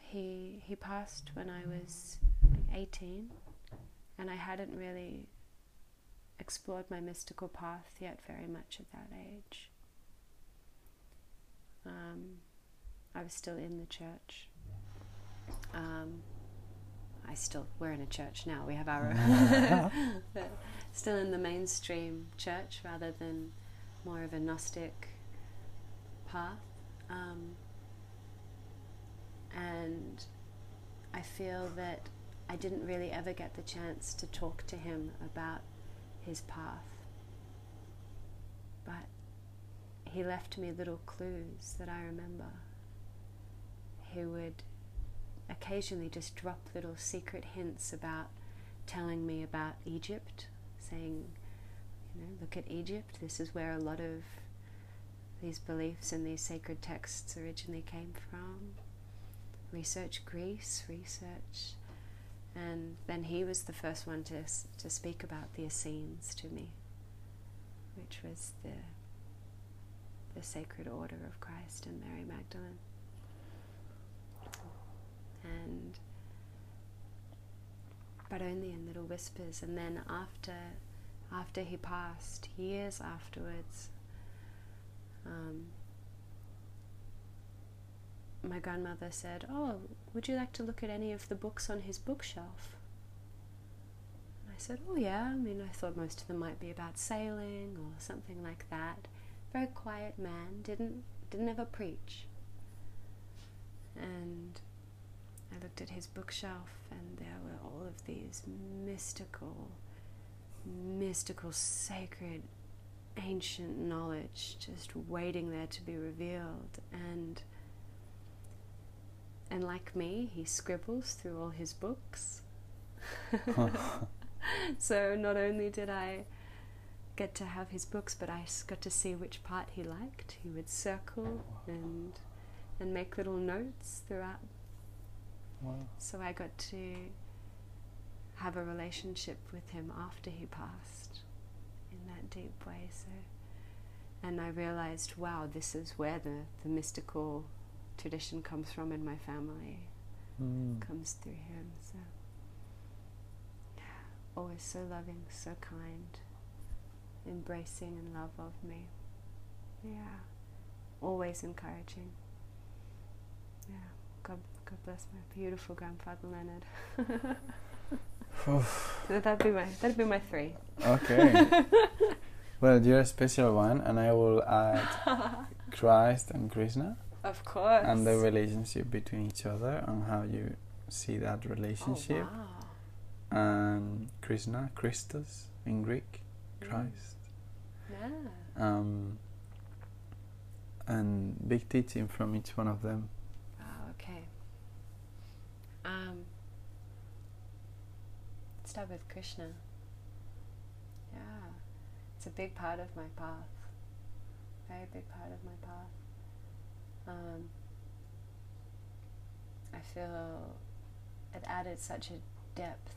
S2: He he passed when I was 18, and I hadn't really explored my mystical path yet very much at that age. Um, I was still in the church. Um, I still we're in a church now. We have our still in the mainstream church rather than more of a Gnostic path. Um, and I feel that I didn't really ever get the chance to talk to him about his path. But he left me little clues that I remember. He would occasionally just drop little secret hints about telling me about Egypt, saying, you know, look at Egypt, this is where a lot of these beliefs and these sacred texts originally came from. Research Greece, research. And then he was the first one to, to speak about the Essenes to me, which was the, the Sacred Order of Christ and Mary Magdalene. And but only in little whispers. And then after after he passed, years afterwards, um, my grandmother said, Oh, would you like to look at any of the books on his bookshelf? And I said, Oh, yeah. I mean, I thought most of them might be about sailing or something like that. Very quiet man, didn't, didn't ever preach. And I looked at his bookshelf, and there were all of these mystical, mystical, sacred, ancient knowledge just waiting there to be revealed. And and like me, he scribbles through all his books. so not only did I get to have his books, but I got to see which part he liked. He would circle oh, and and make little notes throughout.
S1: Wow.
S2: So I got to have a relationship with him after he passed in that deep way. So, and I realized, wow, this is where the, the mystical tradition comes from in my family.
S1: Mm.
S2: Comes through him. So, always so loving, so kind, embracing and love of me. Yeah, always encouraging. Yeah, God, God bless my beautiful grandfather Leonard. so that'd be my that'd be my three.
S1: Okay. well, you're a special one, and I will add Christ and Krishna.
S2: Of course.
S1: And the relationship between each other and how you see that relationship.
S2: Oh, wow.
S1: And Krishna, Christos in Greek, Christ.
S2: Yeah.
S1: Um, and big teaching from each one of them.
S2: Wow, okay. Um, start with Krishna. Yeah. It's a big part of my path. Very big part of my path. Um, I feel it added such a depth.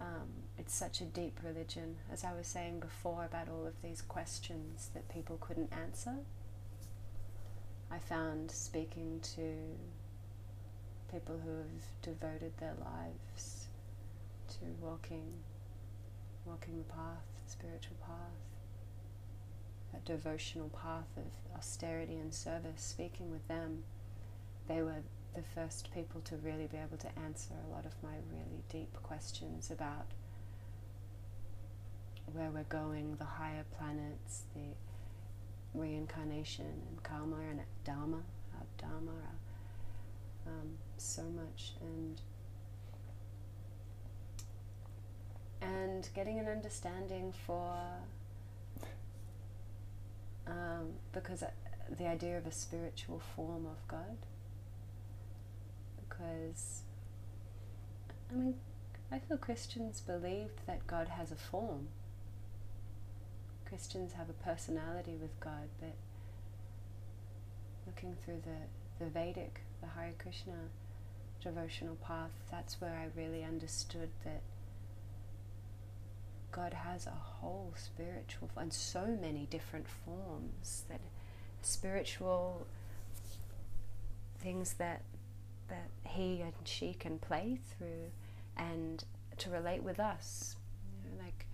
S2: Um, it's such a deep religion, as I was saying before about all of these questions that people couldn't answer. I found speaking to people who have devoted their lives to walking, walking the path, the spiritual path, that devotional path of austerity and service, speaking with them, they were the first people to really be able to answer a lot of my really deep questions about where we're going, the higher planets, the reincarnation and karma and dharma, our dharma, our, um, so much, and and getting an understanding for um, because uh, the idea of a spiritual form of God. Because, I mean, I feel Christians believe that God has a form. Christians have a personality with God, but looking through the, the Vedic, the Hare Krishna devotional path, that's where I really understood that God has a whole spiritual and so many different forms that spiritual things that that he and she can play through and to relate with us. You know, like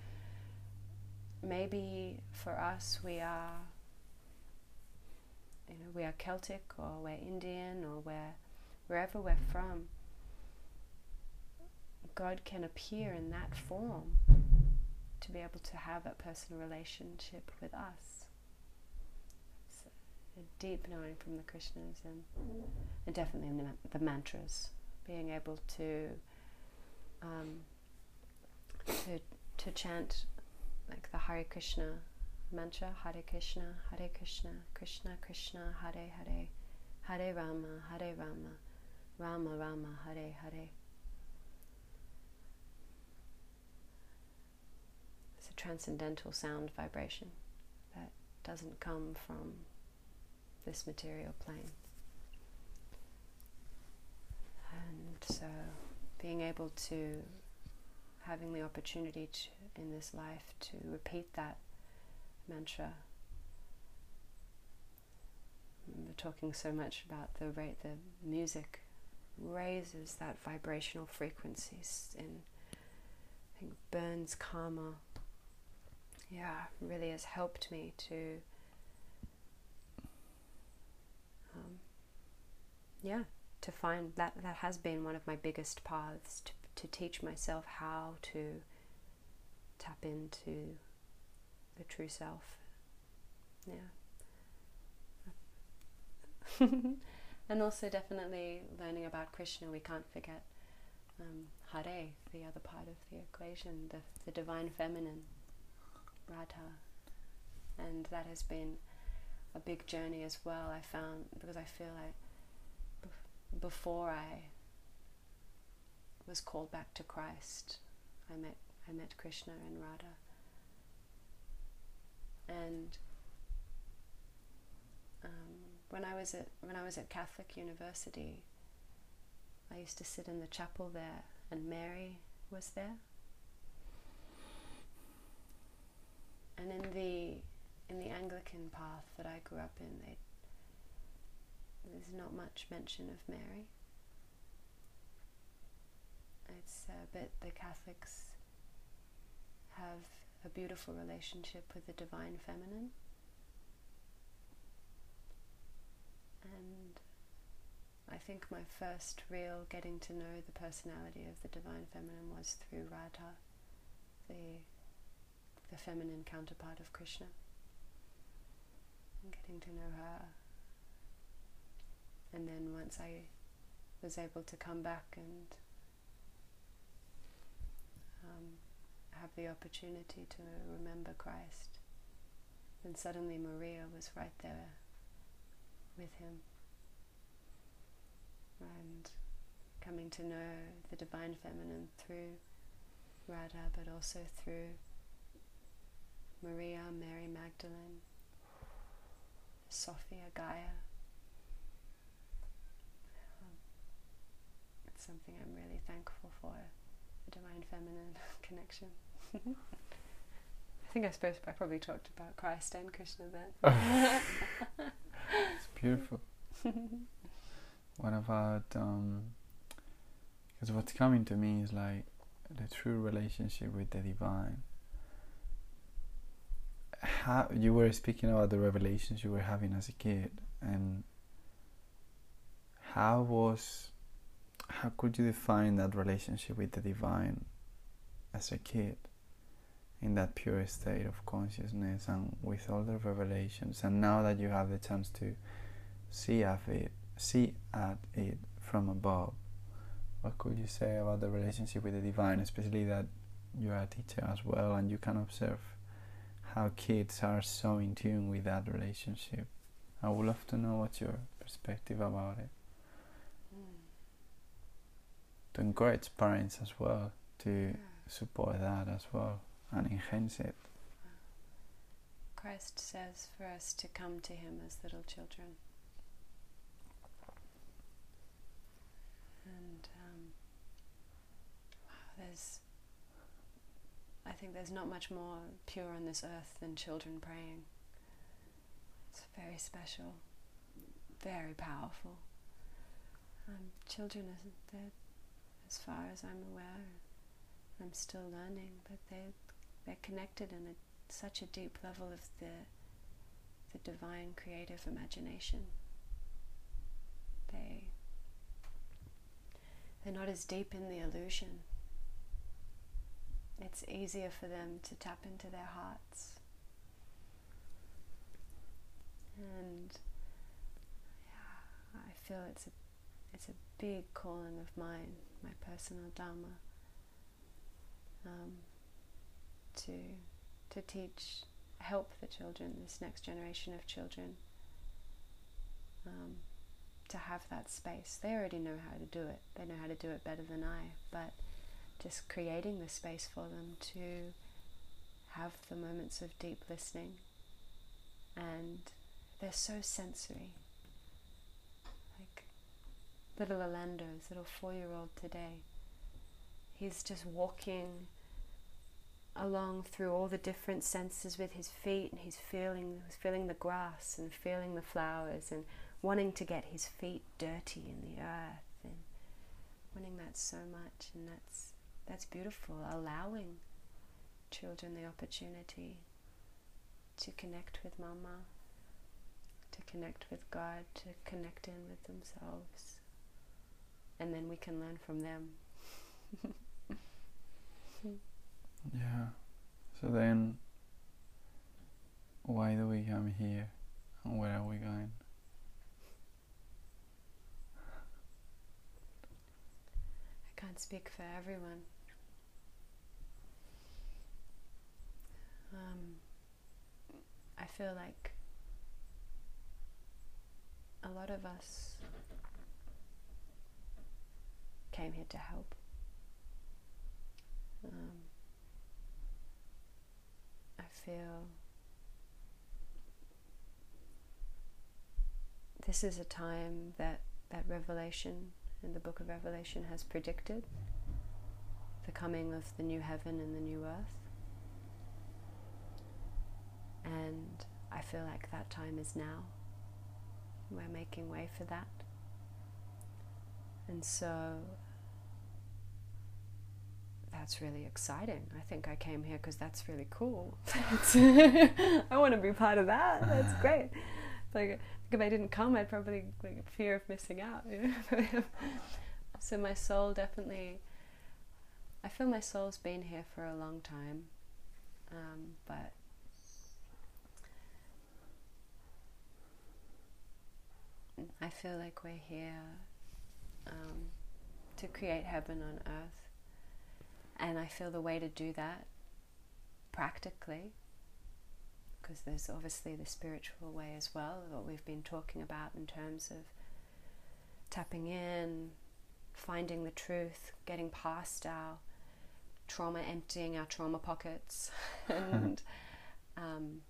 S2: maybe for us we are you know, we are Celtic or we're Indian or we're wherever we're from. God can appear in that form to be able to have a personal relationship with us. A deep knowing from the Krishnas and, and definitely the, the mantras, being able to um, to to chant like the Hare Krishna mantra, Hare Krishna, Hare Krishna, Krishna Krishna, Hare Hare, Hare Rama, Hare Rama, Rama Rama, Hare Hare. It's a transcendental sound vibration that doesn't come from this material plane. And so being able to having the opportunity to, in this life to repeat that mantra. We're talking so much about the rate the music raises that vibrational frequencies and I think Burns Karma yeah really has helped me to um, yeah to find that that has been one of my biggest paths to, to teach myself how to tap into the true self. Yeah. And also definitely learning about Krishna, we can't forget um, Hare, the other part of the equation, the, the divine feminine, Radha. And that has been a big journey as well, I found, because I feel like bef- before I was called back to Christ, I met, I met Krishna and Radha. And um, when I was at when I was at Catholic University, I used to sit in the chapel there, and Mary was there. And in the in the Anglican path that I grew up in, they, there's not much mention of Mary. It's uh, but the Catholics have a beautiful relationship with the divine feminine. And I think my first real getting to know the personality of the Divine Feminine was through Radha, the, the feminine counterpart of Krishna. And getting to know her. And then once I was able to come back and um, have the opportunity to remember Christ, then suddenly Maria was right there with him and coming to know the divine feminine through Radha but also through Maria, Mary Magdalene, Sophia, Gaia. Um, it's something I'm really thankful for, the divine feminine connection. I think I suppose I probably talked about Christ and Krishna then.
S1: it's beautiful. what about um because what's coming to me is like the true relationship with the divine how you were speaking about the revelations you were having as a kid and how was how could you define that relationship with the divine as a kid in that pure state of consciousness and with all the revelations? And now that you have the chance to see at it see at it from above what could you say about the relationship with the divine especially that you are a teacher as well and you can observe how kids are so in tune with that relationship. I would love to know what's your perspective about it. Mm. To encourage parents as well to yeah. support that as well and enhance it. Ah.
S2: Christ says for us to come to Him as little children. And um, wow, there's I think there's not much more pure on this earth than children praying. It's very special, very powerful. Um, children, they're, as far as I'm aware, I'm still learning, but they they're connected in a, such a deep level of the the divine creative imagination. They they're not as deep in the illusion. It's easier for them to tap into their hearts. And yeah, I feel it's a it's a big calling of mine, my personal dharma, um, to to teach, help the children, this next generation of children, um, to have that space. They already know how to do it. They know how to do it better than I, but just creating the space for them to have the moments of deep listening. And they're so sensory. Like little Orlando, little four-year-old today. He's just walking along through all the different senses with his feet and he's feeling he's feeling the grass and feeling the flowers and wanting to get his feet dirty in the earth and wanting that so much and that's that's beautiful allowing children the opportunity to connect with mama to connect with God to connect in with themselves and then we can learn from them
S1: Yeah. So then, why do we come here and where are we going?
S2: I can't speak for everyone. Um, I feel like a lot of us came here to help. Um, I feel this is a time that that revelation in the book of Revelation has predicted the coming of the new heaven and the new earth. And I feel like that time is now. We're making way for that. And so that's really exciting. I think I came here because that's really cool. I want to be part of that. That's great. Like, if I didn't come, I'd probably like fear of missing out. You know? so my soul definitely. I feel my soul's been here for a long time, um, but I feel like we're here um, to create heaven on earth. And I feel the way to do that practically, because there's obviously the spiritual way as well, what we've been talking about in terms of tapping in, finding the truth, getting past our trauma, emptying our trauma pockets, and um,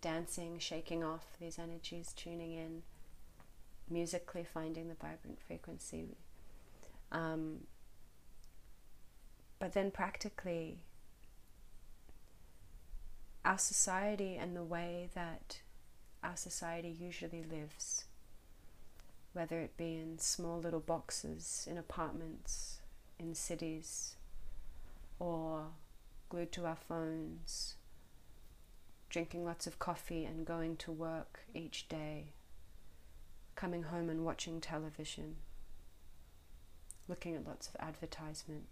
S2: dancing, shaking off these energies, tuning in musically finding the vibrant frequency. Um, but then practically, our society and the way that our society usually lives, whether it be in small little boxes, in apartments, in cities, or glued to our phones, drinking lots of coffee and going to work each day coming home and watching television, looking at lots of advertisement.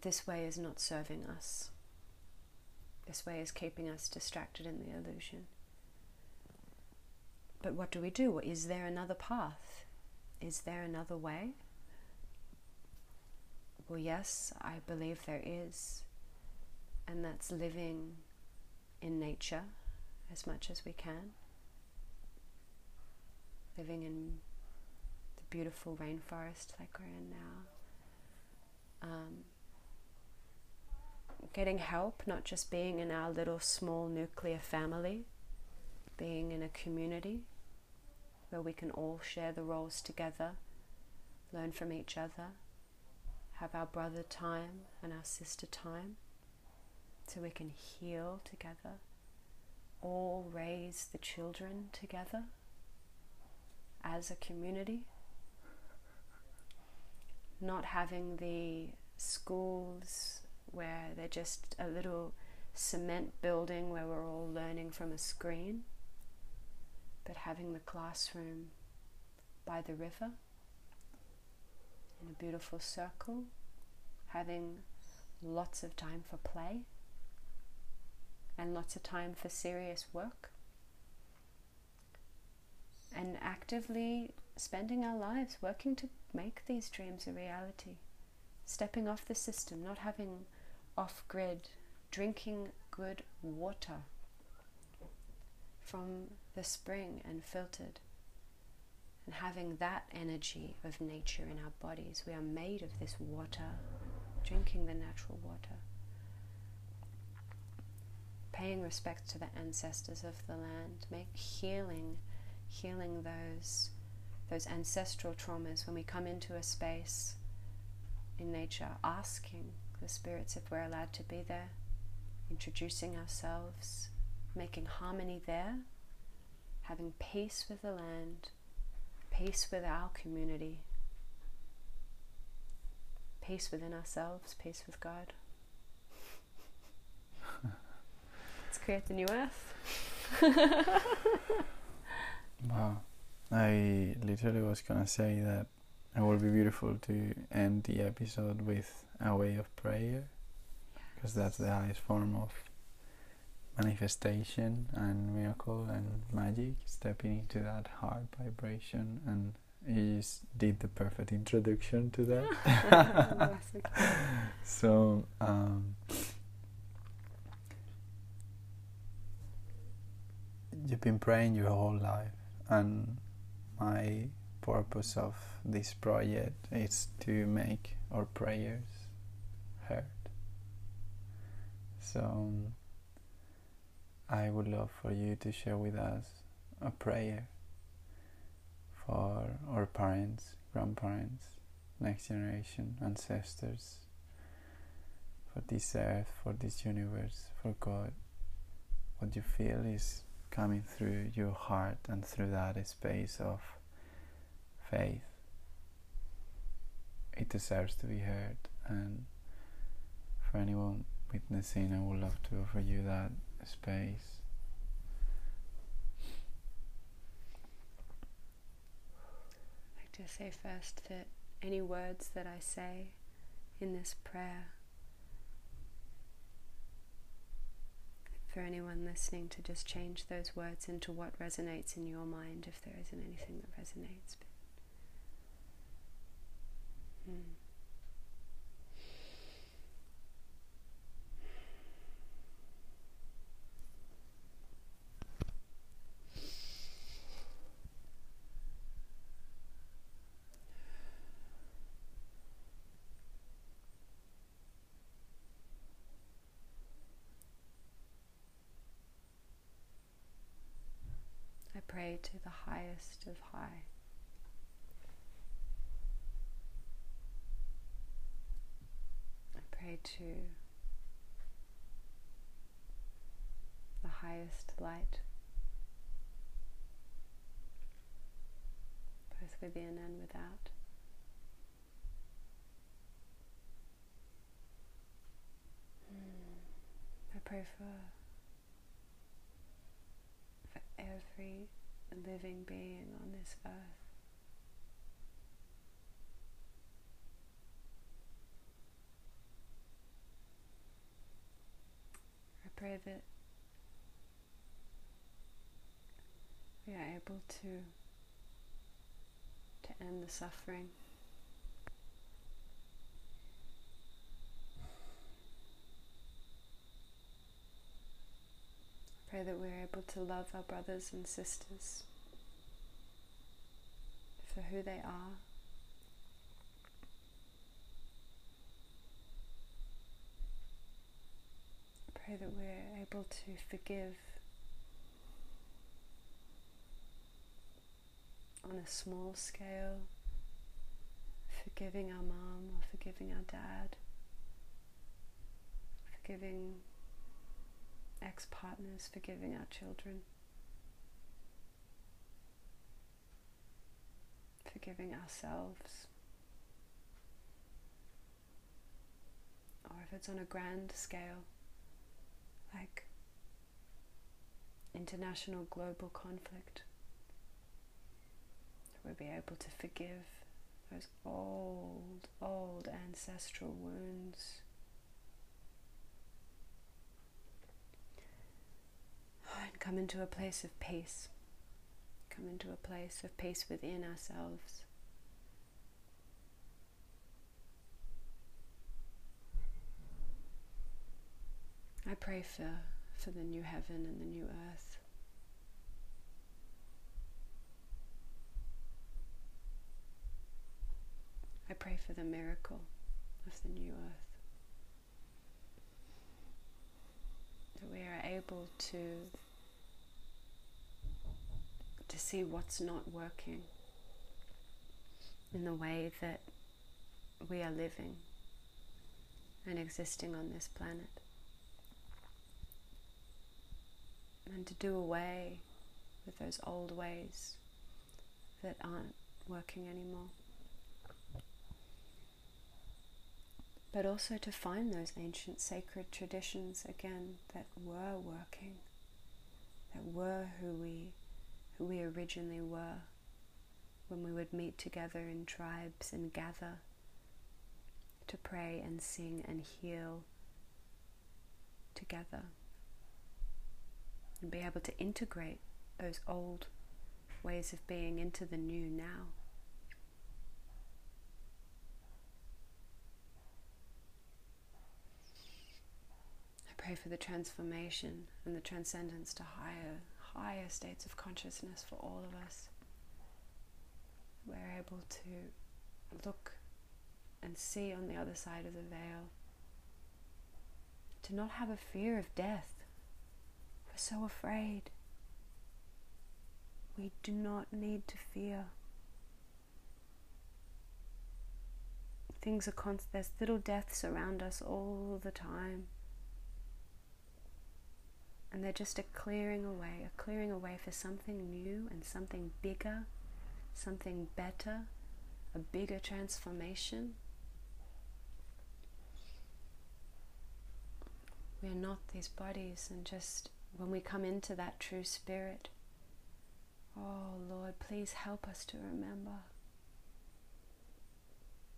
S2: This way is not serving us. This way is keeping us distracted in the illusion. But what do we do? Is there another path? Is there another way? Well, yes, I believe there is. And that's living in nature as much as we can living in the beautiful rainforest like we're in now. Um, getting help, not just being in our little small nuclear family, being in a community where we can all share the roles together, learn from each other, have our brother time and our sister time so we can heal together, all raise the children together as a community. Not having the schools where they're just a little cement building where we're all learning from a screen, but having the classroom by the river in a beautiful circle, having lots of time for play and lots of time for serious work, and actively spending our lives working to make these dreams a reality, stepping off the system, not having off grid, drinking good water from the spring and filtered and having that energy of nature in our bodies. We are made of this water, drinking the natural water. Paying respect to the ancestors of the land, make healing, healing those those ancestral traumas when we come into a space in nature, asking the spirits if we're allowed to be there, introducing ourselves, making harmony there, having peace with the land, peace with our community, peace within ourselves, peace with God. Let's create the new earth.
S1: wow. I literally was gonna say that it would be beautiful to end the episode with a way of prayer because that's the highest form of manifestation and miracle and magic, stepping into that heart vibration and you just did the perfect introduction to that. so um, you've been praying your whole life and my purpose of this project is to make our prayers heard. So I would love for you to share with us a prayer for our parents, grandparents, next generation, ancestors, for this earth, for this universe, for God. What you feel is coming through your heart and through that space of faith. It deserves to be heard, and for anyone witnessing, I would love to offer you that space.
S2: I'd to say first that any words that I say in this prayer, for anyone listening to just change those words into what resonates in your mind if there isn't anything that resonates. But, hmm. To the highest of high. I pray to the highest light, both within and without. Hmm. I pray for for every living being on this earth. I pray that we are able to to end the suffering. Pray that we're able to love our brothers and sisters for who they are. Pray that we're able to forgive on a small scale, forgiving our mom or forgiving our dad, forgiving ex partners, forgiving our children, forgiving ourselves. Or if it's on a grand scale, like international global conflict, we'll be able to forgive those old, old ancestral wounds. And come into a place of peace. Come into a place of peace within ourselves. I pray for, for the new heaven and the new earth. I pray for the miracle of the new earth. That we are able to to see what's not working in the way that we are living and existing on this planet. And to do away with those old ways that aren't working anymore. but also to find those ancient sacred traditions again that were working, that were who we, who we originally were when we would meet together in tribes and gather to pray and sing and heal together and be able to integrate those old ways of being into the new now. I pray for the transformation and the transcendence to higher, higher states of consciousness for all of us. We're able to look and see on the other side of the veil. To not have a fear of death. We're so afraid. We do not need to fear. Things are constant. There's little deaths around us all the time. And they're just a clearing away, a clearing away for something new and something bigger, something better, a bigger transformation. We are not these bodies, and just when we come into that true spirit, oh Lord, please help us to remember.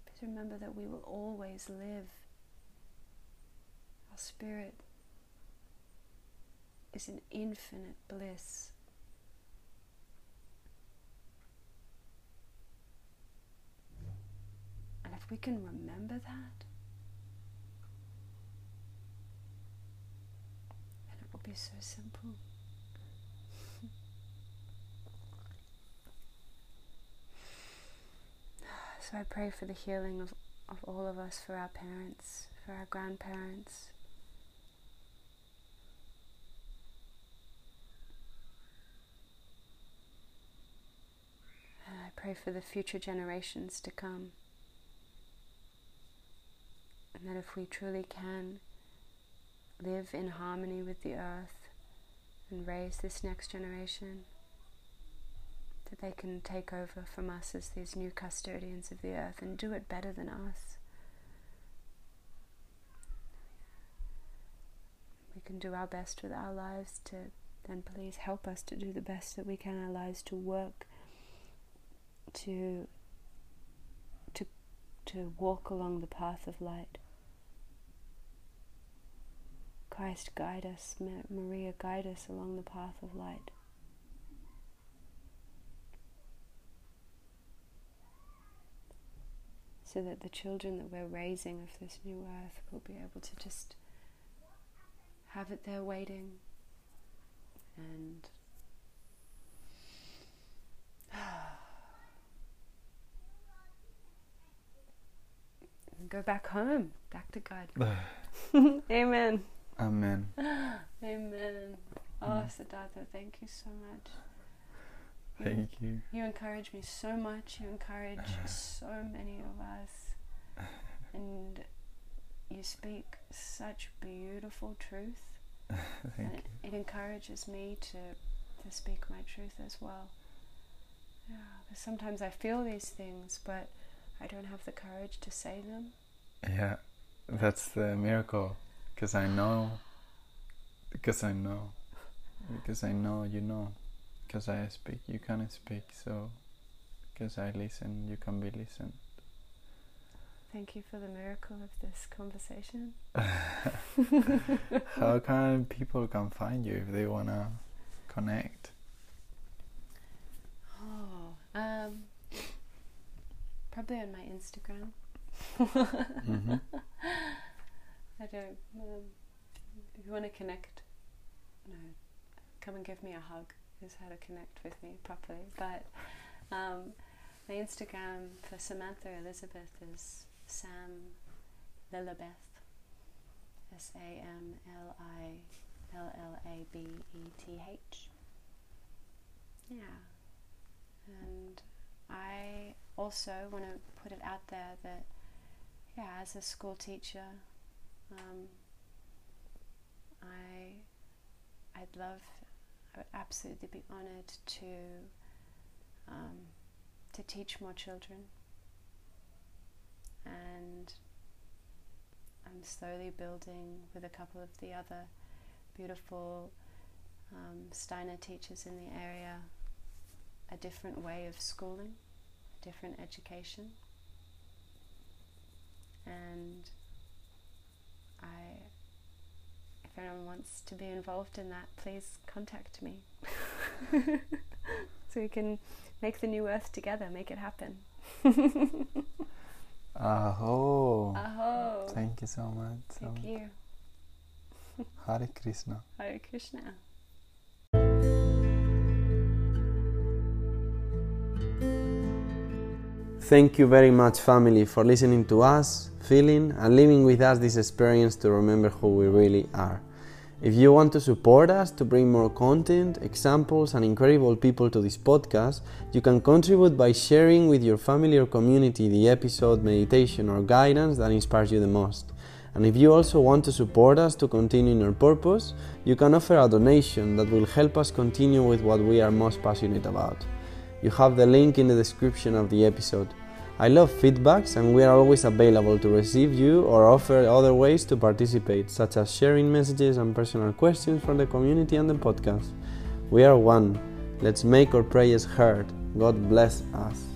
S2: Please remember that we will always live. Our spirit is an infinite bliss. And if we can remember that, then it will be so simple. so I pray for the healing of, of all of us, for our parents, for our grandparents, pray for the future generations to come. And that if we truly can live in harmony with the earth and raise this next generation, that they can take over from us as these new custodians of the earth and do it better than us. We can do our best with our lives to then please help us to do the best that we can our lives to work to to to walk along the path of light. Christ guide us, Maria guide us along the path of light. So that the children that we're raising of this new earth will be able to just have it there waiting and ah, go back home, back to God. Amen.
S1: Amen.
S2: Amen. Oh, Siddhartha, thank you so much.
S1: Thank you.
S2: You encourage me so much. You encourage so many of us. And you speak such beautiful truth.
S1: Thank
S2: and
S1: you.
S2: it, it encourages me to, to speak my truth as well. Yeah, sometimes I feel these things, but I don't have the courage to say them.
S1: Yeah, that's the miracle. Because I know. Because I know. Because I know you know. Because I speak, you can speak. So, because I listen, you can be listened.
S2: Thank you for the miracle of this conversation.
S1: How can people can find you if they wanna connect?
S2: Oh, um, probably on my Instagram.
S1: Mhm.
S2: I don't. Um, if you want to connect, no, come and give me a hug. Is how to connect with me properly. But um, my Instagram for Samantha Elizabeth is Sam Lilabeth. S A M L I L L A B E T H. Yeah. And I also want to put it out there that, yeah, as a school teacher, um, I, I'd love, I would absolutely be honoured to, um, to teach more children. And I'm slowly building with a couple of the other beautiful um, Steiner teachers in the area a different way of schooling, different education. And I, if anyone wants to be involved in that, please contact me. so we can make the new earth together, make it happen.
S1: Aho.
S2: Aho!
S1: Thank you so much. so
S2: Thank
S1: much.
S2: you.
S1: Hare Krishna.
S2: Hare Krishna.
S3: Thank you very much, family, for listening to us, feeling, and living with us this experience to remember who we really are. If you want to support us to bring more content, examples, and incredible people to this podcast, you can contribute by sharing with your family or community the episode, meditation, or guidance that inspires you the most. And if you also want to support us to continue in our purpose, you can offer a donation that will help us continue with what we are most passionate about. You have the link in the description of the episode. I love feedbacks and we are always available to receive you or offer other ways to participate, such as sharing messages and personal questions from the community and the podcast. We are one. Let's make our prayers heard. God bless us.